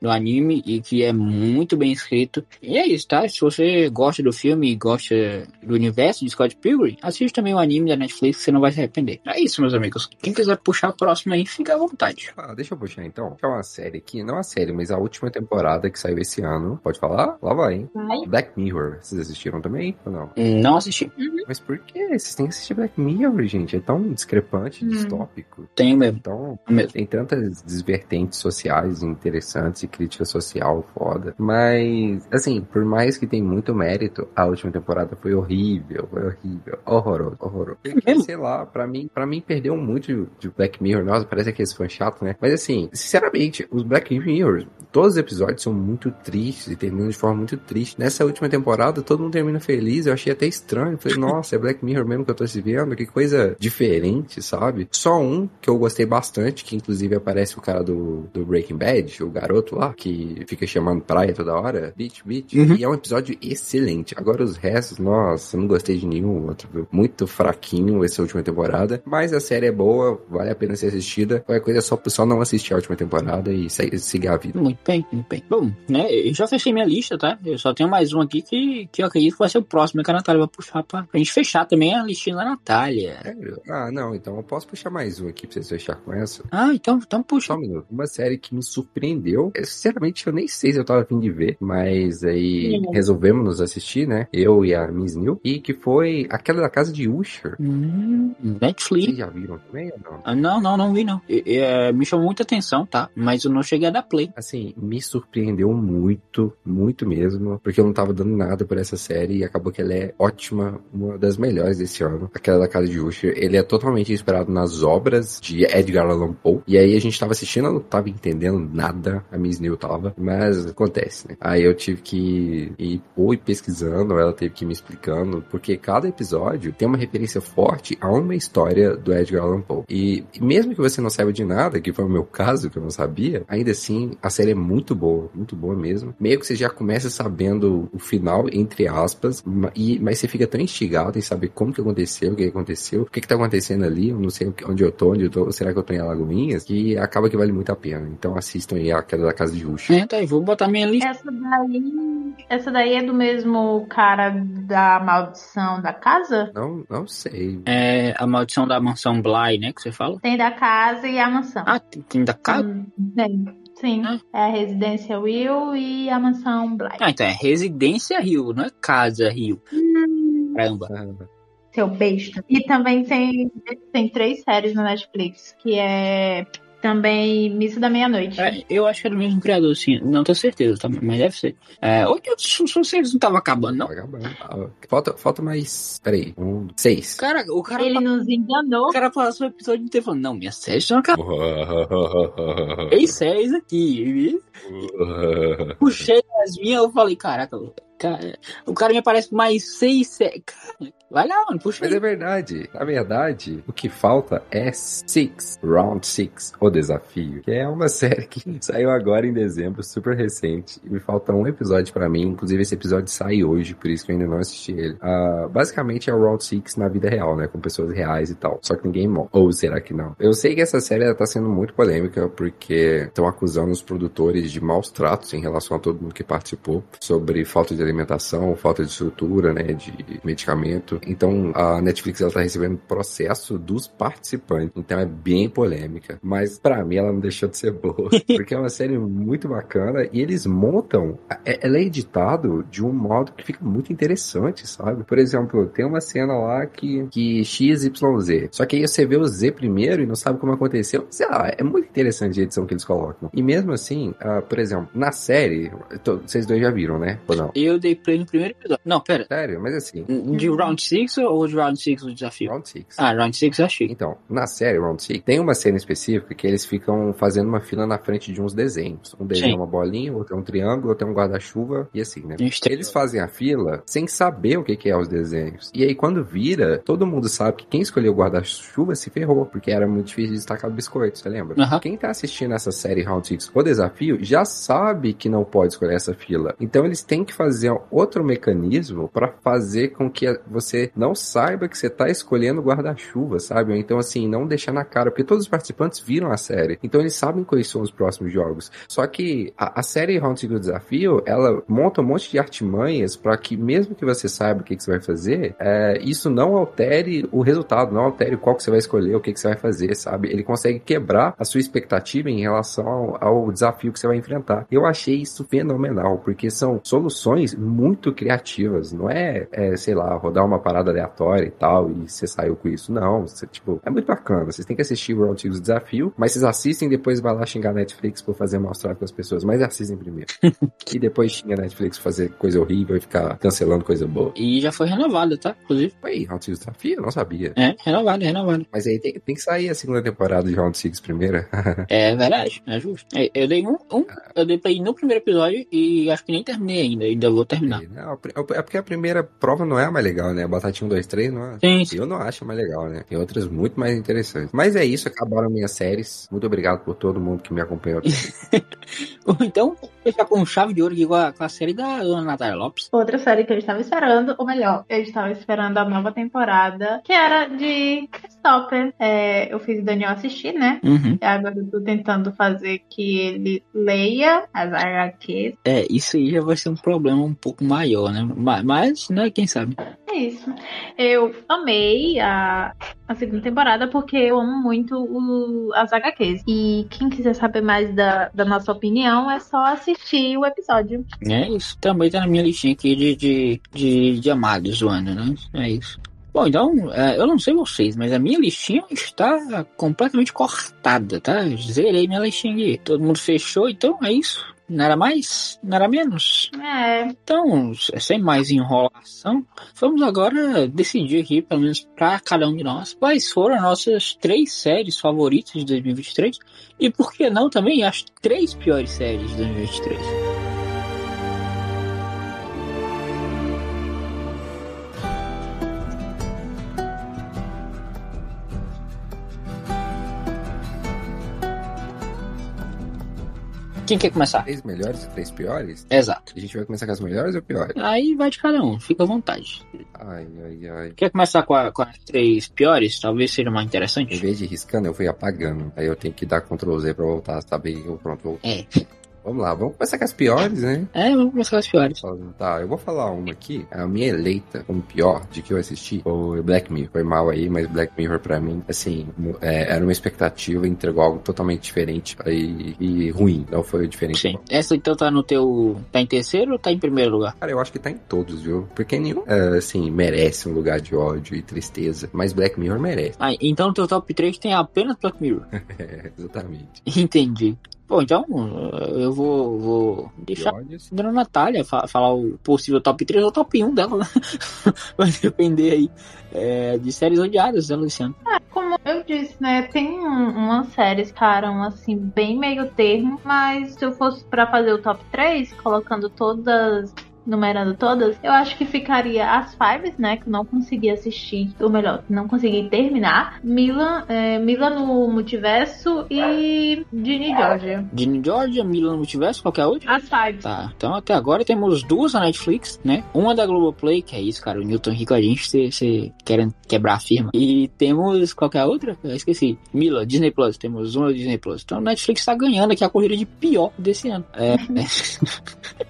no anime e que é muito bem escrito. E é isso, tá? Se você gosta do filme e gosta do universo de Scott Pilgrim, assiste também o anime da Netflix que você não vai se arrepender. É isso, meus amigos. Quem quiser puxar o próximo aí, fica à vontade. Ah, deixa eu puxar então. É uma série aqui, não a série, mas a última temporada que saiu esse ano. Pode falar? Lá vai, hein? Vai. Black Mirror. Vocês assistiram também ou não? Não assisti. Mas por que? Vocês têm que assistir Black Mirror, gente. É tão discrepante, Hum. distópico. Tenho mesmo. Então, mesmo. tem tantas desvertentes sociais interessantes e crítica social foda. Mas, assim, por mais que tem muito mérito, a última temporada foi horrível, foi horrível, horroroso, horroroso. mesmo? Sei lá, pra mim, pra mim perdeu muito de Black Mirror. Nossa, parece que esse foi chato, né? Mas assim, sinceramente, os Black Mirror, todos os episódios são muito tristes e terminam de forma muito triste. Nessa última temporada, todo mundo termina feliz. Eu achei até estranho. Falei, <laughs> nossa, é Black Mirror mesmo que eu tô se vendo? Que coisa diferente, sabe? Só um que eu gostei bastante, que inclusive aparece o cara do, do Breaking Bad, o garoto lá, que fica chamando praia toda hora. Beach, beach. Uhum. E é um episódio excelente. Agora os restos, nossa, eu não gostei de nenhum outro. viu? Muito fraquinho essa última temporada. Mas a série é boa, vale a pena ser assistida. Qualquer coisa é só, só não assistir a última temporada e se- seguir a vida. Muito bem, muito bem. Bom, né, eu já fechei minha lista, tá? Eu só tenho mais um aqui que, que eu acredito que vai ser o próximo que a Natália vai puxar pra, pra gente fechar também a listinha da Natália. Sério? Ah, não, então eu posso puxar mais um aqui pra vocês fechar com essa. Ah, então, então puxa. Só um minuto. Uma série que me surpreendeu. Eu, sinceramente, eu nem sei se eu tava afim de ver, mas aí Hum. resolvemos nos assistir, né? Eu e a Miss New. E que foi aquela da casa de Usher. Hum, Netflix. Vocês já viram também ou não? Ah, não, não, não vi não. E- e, é, me chamou muita atenção, tá? Mas eu não cheguei a dar play. Assim, me surpreendeu muito, muito mesmo, porque eu não tava dando nada por essa série e acabou que ela é ótima, uma das melhores desse ano. Aquela da Casa de Usher, ele é totalmente inspirado nas obras de Edgar Allan Poe. E aí a gente tava assistindo, eu não tava entendendo nada, a Miss New tava, mas acontece, né? Aí eu tive que ir ou ir pesquisando, ou ela teve que ir me explicando, porque cada episódio tem uma referência forte a uma história do Edgar Allan Poe. E mesmo que você não saiba de nada, que foi o meu caso, que eu não sabia, ainda assim a série é muito boa, muito boa mesmo. Meio que você já começa sabendo o final, entre aspas, e, mas você fica tão instigado em saber como que aconteceu, o que aconteceu, o que que tá acontecendo ali, eu não sei onde eu tô, onde eu tô, será que eu tô em Alagoinhas, que acaba que vale muito a pena. Então assistam aí a queda da casa de Usher. É, tá aí, vou botar minha lista. Essa daí. Essa daí é do mesmo cara da maldição da casa? Não, não sei. É a maldição da mansão Bly, né? Que você fala? Tem da casa e a mansão. Ah, tem, tem da casa? Hum, Tem. Sim. Ah. É a residência Will e a mansão Bly. Ah, então é Residência Rio, não é Casa Rio. Caramba. Ah, Seu besta. E também tem, tem três séries na Netflix, que é também Missa da Meia-Noite. É, eu acho que é do mesmo criador, sim. Não tenho certeza, tá? mas deve ser. É, hoje os os seres não estavam acabando, não. tá acabando. Falta, falta mais. Peraí. Um, seis. Cara, o cara, Ele nos enganou. o cara passou o episódio inteiro falando, não, minhas séries <laughs> estão acabando. Três séries aqui. <laughs> Puxei as minhas, eu falei, caraca, cara, o cara me aparece mais seis. Cara, vai lá, mano, puxa Mas aí. é verdade. Na verdade, o que falta é Six, Round Six, O Desafio, que é uma <laughs> série que saiu agora em dezembro, super recente. E me falta um episódio pra mim. Inclusive, esse episódio sai hoje, por isso que eu ainda não assisti ele. Ah, basicamente é o Round Six na vida real, né? Com pessoas reais e tal. Só que ninguém morre. Ou será que não? Eu sei que essa série tá sendo muito polêmica, porque estão acusando os produtores de maus tratos em relação a todo mundo que participou, sobre falta de alimentação, falta de estrutura, né, de medicamento. Então a Netflix ela tá recebendo processo dos participantes. Então é bem polêmica. Mas pra mim ela não deixou de ser boa. <laughs> porque é uma série muito bacana e eles montam. é- Ela é editado de um modo que fica muito interessante, sabe? Por exemplo, tem uma cena lá que, que XYZ. Só que aí você vê o Z primeiro e não sabe como aconteceu. Sei lá, é muito interessante a edição que eles colocam. E mesmo assim, ah, por exemplo, na série, to- vocês dois já viram, né? Ou não? Eu dei play no primeiro episódio. Não, pera. Sério, mas assim, De Round 6 ou de Round 6 do desafio? Round 6. Ah, Round 6 eu achei. Então, na série Round 6, tem uma cena específica que eles ficam fazendo uma fila na frente de uns desenhos. Um desenho é uma bolinha, outro é um triângulo, outro é um guarda-chuva e assim, né? Exterior. Eles fazem a fila sem saber o que, que é os desenhos. E aí, quando vira, todo mundo sabe que quem escolheu o guarda-chuva se ferrou, porque era muito difícil de destacar o biscoito, você lembra? Quem tá assistindo essa série Round 6 o desafio já sabe que não pode escolher essa fila. Então eles têm que fazer outro mecanismo para fazer com que você não saiba que você tá escolhendo guarda-chuva, sabe? Ou então assim, não deixar na cara, porque todos os participantes viram a série. Então eles sabem quais são os próximos jogos. Só que a, a série 6 do desafio, ela monta um monte de artimanhas para que mesmo que você saiba o que, que você vai fazer, é, isso não altere o resultado, não altere qual que você vai escolher, o que, que você vai fazer, sabe? Ele consegue quebrar a sua expectativa em relação ao, ao desafio que você vai enfrentar. Eu achei isso fenomenal, porque são soluções muito criativas, não é, é, sei lá, rodar uma parada aleatória e tal, e você saiu com isso. Não, você, tipo, é muito bacana. Vocês têm que assistir o Round 6 do desafio, mas vocês assistem e depois vai lá xingar a Netflix por fazer maus tratos com as pessoas, mas assistem primeiro. <laughs> e depois xinga a Netflix por fazer coisa horrível e ficar cancelando coisa boa. E já foi renovada, tá? Inclusive. Foi Round 6 do desafio? Eu não sabia. É, renovada, renovada. Mas aí tem, tem que sair a segunda temporada de Round 6 primeira. <laughs> É verdade, é justo. É, Eu dei um, um, eu dei play no primeiro episódio e acho que nem terminei ainda, ainda vou terminar. Não, é porque a primeira prova não é a mais legal, né? Batatinha 1, 2, 3 não é. Sim, sim. Eu não acho mais legal, né? Tem outras muito mais interessantes. Mas é isso, acabaram minhas séries. Muito obrigado por todo mundo que me acompanhou. <laughs> Então, fechar com chave de ouro aqui com a, com a série da Dona Natália Lopes. Outra série que eu estava esperando, ou melhor, eu estava esperando a nova temporada, que era de Stopper. É, eu fiz o Daniel assistir, né? Uhum. E Agora eu tô tentando fazer que ele leia as HQs. É, isso aí já vai ser um problema um pouco maior, né? Mas, né, quem sabe? É isso. Eu amei a, a segunda temporada porque eu amo muito o- as HQs. E quem quiser saber mais da, da nossa opinião é só assistir o episódio. É isso. Também tá na minha listinha aqui de, de, de, de amados do ano, né? É isso. Bom, então, é, eu não sei vocês, mas a minha listinha está completamente cortada, tá? Zerei minha listinha aqui. Todo mundo fechou, então é isso. Nada mais, nada menos. É, Então, sem mais enrolação, vamos agora decidir aqui, pelo menos para cada um de nós, quais foram as nossas três séries favoritas de 2023 e por que não também as três piores séries de 2023. Quem quer começar? Três melhores e três piores? Exato. A gente vai começar com as melhores ou piores? Aí vai de cada um, fica à vontade. Ai, ai, ai. Quer começar com, a- com as três piores? Talvez seja mais Em interessante. vez de riscando, eu fui apagando. Aí eu tenho que dar Ctrl Z pra voltar, sabe? Eu, pronto. É. Vamos lá, vamos começar com as piores, né? É, vamos começar com as piores. Tá, eu vou falar uma aqui. A minha eleita como pior de que eu assisti foi Black Mirror. Foi mal aí, mas Black Mirror pra mim, assim, é, era uma expectativa, entregou algo totalmente diferente e, e ruim. Não foi diferente. Sim. Essa então tá no teu. Tá em terceiro ou tá em primeiro lugar? Cara, eu acho que tá em todos, viu? Porque nenhum, é, assim, merece um lugar de ódio e tristeza. Mas Black Mirror merece. Ah, então no teu top 3 tem apenas Black Mirror. <laughs> É, exatamente. Entendi. Bom, então eu vou, vou deixar a dona Natália fa- falar o possível top 3 ou top 1 dela, né? <laughs> Vai depender aí é, de séries odiadas, né, Luciano? como eu disse, né? Tem um- umas séries que ficaram assim, bem meio termo, mas se eu fosse pra fazer o top 3, colocando todas. Numerando todas, eu acho que ficaria as Fives, né? Que eu não consegui assistir, ou melhor, não consegui terminar. Mila, é, Mila no Multiverso e Ginny Georgia. Ginny Georgia, Milan Multiverso, qualquer outra? As Fives. Tá, então até agora temos duas na Netflix, né? Uma da Globoplay, que é isso, cara, o Newton Rico a gente, você querendo quebrar a firma. E temos qualquer outra? Eu esqueci. Mila, Disney Plus, temos uma Disney Plus. Então a Netflix tá ganhando aqui a corrida de pior desse ano. É, <laughs> <laughs>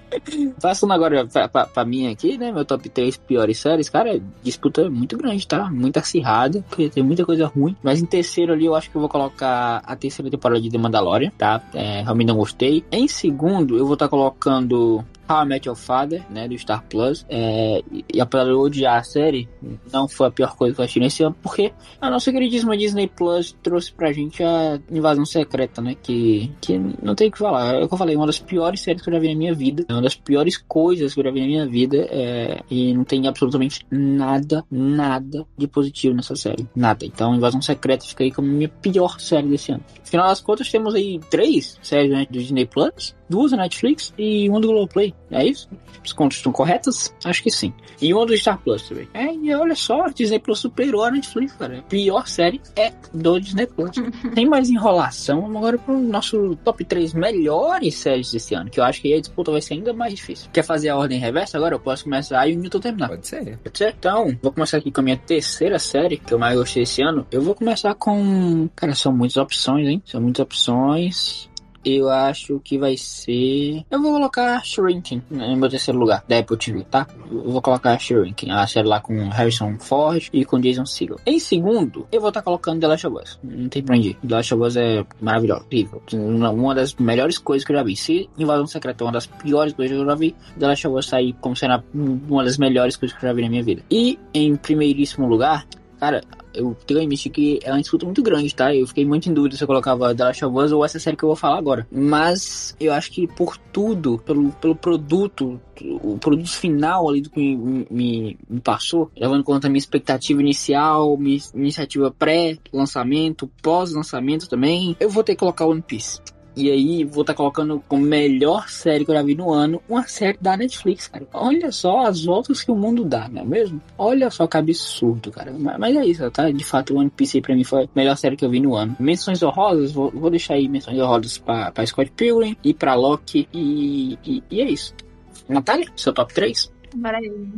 Passando agora pra, pra, pra mim aqui, né? Meu top 3 piores séries, cara, disputa muito grande, tá? Muito acirrada, porque tem muita coisa ruim. Mas em terceiro ali, eu acho que eu vou colocar a terceira temporada de The Mandalorian, tá? É, realmente não gostei. Em segundo, eu vou estar colocando How I Met Your Father, né, do Star Plus. É, e- apesar de eu odiar a série, não foi a pior coisa que eu achei nesse ano, porque a nossa queridíssima Disney Plus trouxe pra gente a Invasão Secreta, né, que, que não tem o que falar. É o que eu falei, uma das piores séries que eu já vi na minha vida, é uma das piores coisas que eu já vi na minha vida, é, e não tem absolutamente nada, nada de positivo nessa série. Nada. Então, Invasão Secreta fica aí como a minha pior série desse ano. Afinal das contas, temos aí três séries né, do Disney Plus, duas da Netflix e uma do Globoplay. É isso? As contas estão corretas? Acho que sim. E uma do Star Plus também. É, e olha só, Disney Plus superou a Netflix, cara. A pior série é do Disney Plus. <laughs> Tem mais enrolação. Vamos agora pro nosso top 3 melhores séries desse ano, que eu acho que aí a disputa vai ser ainda mais difícil. Quer fazer a ordem reversa agora? Eu posso começar e o Newton terminar. Pode ser. Pode ser? Então, vou começar aqui com a minha terceira série, que eu mais gostei esse ano. Eu vou começar com. Cara, são muitas opções, hein? São muitas opções. Eu acho que vai ser. Eu vou colocar Shrinking no meu terceiro lugar, da Apple TV, tá? Eu vou colocar Shrinking, a série lá com Harrison Ford e com Jason Segel. Em segundo, eu vou estar colocando The Last of Us. Não tem pra onde ir. The Last of Us é maravilhoso. Uma das melhores coisas que eu já vi. Se Invasão Secreta é uma das piores coisas que eu já vi, The Last of Us tá aí como sendo uma das melhores coisas que eu já vi na minha vida. E em primeiríssimo lugar, cara, eu tenho que admitir que é uma disputa muito grande, tá? Eu fiquei muito em dúvida se eu colocava The Last of Us ou essa série que eu vou falar agora. Mas eu acho que por tudo, pelo, pelo produto, o produto final ali do que me, me, me passou, levando em conta a minha expectativa inicial, minha iniciativa pré-lançamento, pós-lançamento também, eu vou ter que colocar One Piece. E aí, vou estar colocando como melhor série que eu já vi no ano, uma série da Netflix, cara. Olha só as voltas que o mundo dá, não é mesmo? Olha só que absurdo, cara. Mas, é isso, tá? De fato, One Piece aí pra mim foi a melhor série que eu vi no ano. Menções honrosas, vou, vou deixar aí menções honrosas pra, pra Scott Pilgrim e pra Loki. E, e, e é isso. Natália, seu top 3?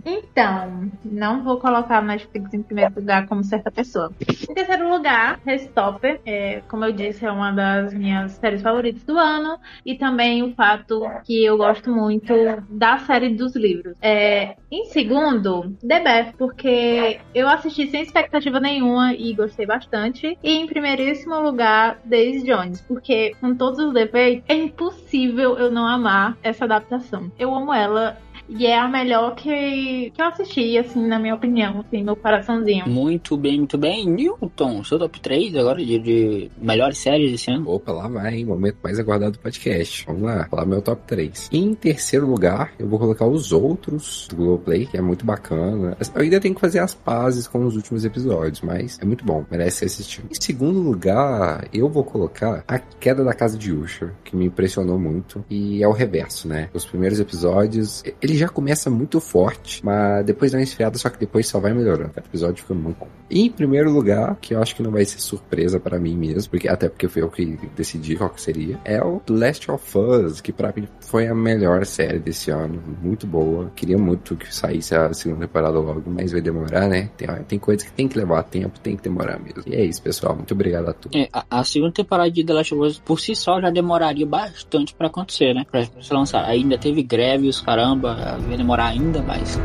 Então, não vou colocar Netflix em primeiro lugar como certa pessoa. Em terceiro lugar, Restopper. É, como eu disse, é uma das minhas séries favoritas do ano. E também o fato que eu gosto muito da série dos livros. É, em segundo, The Beth, porque eu assisti sem expectativa nenhuma e gostei bastante. E em primeiríssimo lugar, Daisy Jones, porque com todos os defeitos, é impossível eu não amar essa adaptação. Eu amo ela e é a melhor que, que eu assisti, assim, na minha opinião, assim, meu coraçãozinho. Muito bem, muito bem. Newton, seu top 3 agora de, de melhores séries desse ano? Opa, lá vai, hein? Momento mais aguardado do podcast. Vamos lá, falar meu top 3. Em terceiro lugar, eu vou colocar os outros do Globoplay, que é muito bacana. Eu ainda tenho que fazer as pazes com os últimos episódios, mas é muito bom, merece ser assistido. Em segundo lugar, eu vou colocar A Queda da Casa de Usher, que me impressionou muito. E é o reverso, né? Os primeiros episódios, ele já começa muito forte, mas depois dá uma esfriada, só que depois só vai melhorando. Cada episódio fica muito em primeiro lugar, que eu acho que não vai ser surpresa para mim mesmo, porque até porque foi eu que decidi qual que seria, é o Last of Us, que pra mim foi a melhor série desse ano, muito boa. Queria muito que saísse a segunda temporada logo, mas vai demorar, né? Tem, tem coisas que tem que levar tempo, tem que demorar mesmo. E é isso, pessoal. Muito obrigado a todos. É, a, a segunda temporada de The Last of Us por si só já demoraria bastante pra acontecer, né? Pra, pra lançar. Ainda teve greve, os caramba, vai demorar ainda mais.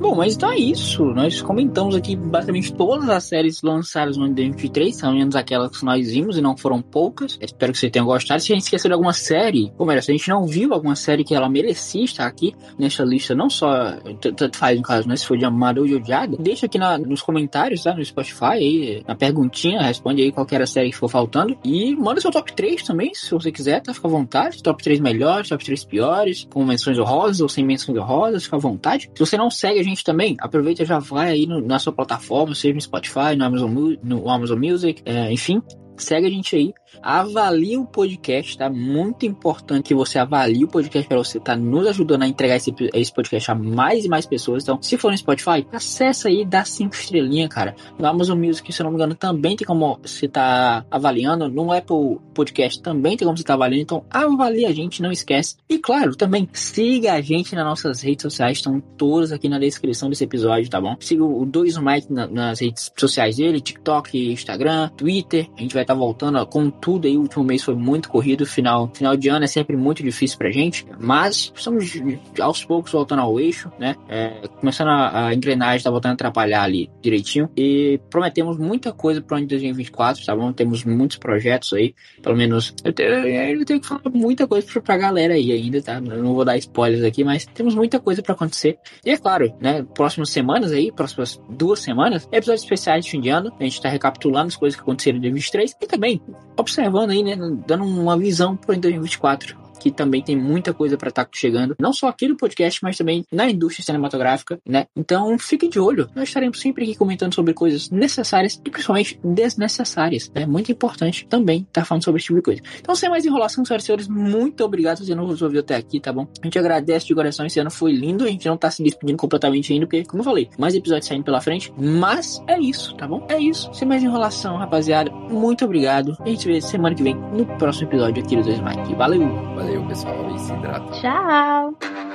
Bom, mas então é isso. Nós comentamos aqui basicamente todas as séries lançadas no ano de 2023, pelo menos aquelas que nós vimos e não foram poucas. Espero que vocês tenham gostado. Se a gente esqueceu de alguma série, ou melhor, se a gente não viu alguma série que ela merecia estar aqui nessa lista, não só, tanto faz no caso, né, se for de amada ou de odiada, deixa aqui na- nos comentários, tá, no Spotify, aí, na perguntinha, responde aí qual que era a série que for faltando. E manda seu top 3 também, se você quiser, tá? Fica à vontade. Top 3 melhores, top 3 piores, com menções honrosas ou sem menções honrosas, fica à vontade. Se você não segue a gente também, aproveita já vai aí no- na sua plataforma, seja no Spotify, no Amazon, no Amazon Music, é, enfim. Segue a gente aí, avalie o podcast, tá? Muito importante que você avalie o podcast para você estar nos ajudando a entregar esse, esse podcast a mais e mais pessoas. Então, se for no Spotify, acessa aí, dá cinco estrelinhas, cara. No Amazon Music, se eu não me engano, também tem como você tá avaliando. No Apple Podcast também tem como você tá avaliando. Então, avalie a gente, não esquece. E claro, também siga a gente nas nossas redes sociais, estão todas aqui na descrição desse episódio, tá bom? Siga o Dois Mike na- nas redes sociais dele, TikTok, Instagram, Twitter. A gente vai estar tá voltando com tudo aí. O último mês foi muito corrido. Final, final de ano é sempre muito difícil pra gente. Mas estamos aos poucos voltando ao eixo, né? É, começando a, a engrenagem tá voltando a atrapalhar ali direitinho. E prometemos muita coisa pro ano de 2024, tá bom? Temos muitos projetos aí. Pelo menos eu, te, eu tenho que falar muita coisa pra, pra galera aí ainda, tá? Eu não vou dar spoilers aqui, mas temos muita coisa pra acontecer. E é claro, né? Próximas semanas aí, próximas duas semanas, episódios especiais de fim de ano. A gente tá recapitulando as coisas que aconteceram em 2023 e também observando aí, né? Dando uma visão de 2024 que também tem muita coisa para estar tá chegando, não só aqui no podcast, mas também na indústria cinematográfica, né? Então, fique de olho. Nós estaremos sempre aqui comentando sobre coisas necessárias e principalmente desnecessárias. É né? muito importante também estar tá falando sobre esse tipo de coisa. Então, sem mais enrolação, senhoras e senhores, muito obrigado se não nos ouviu até aqui, tá bom? A gente agradece de coração. Esse ano foi lindo. A gente não tá se despedindo completamente ainda, porque, como eu falei, mais episódios saindo pela frente. Mas é isso, tá bom? É isso. Sem mais enrolação, rapaziada. Muito obrigado. A gente se vê semana que vem no próximo episódio aqui do Dois Mike. Valeu! Valeu, pessoal, e se hidrata. Tchau!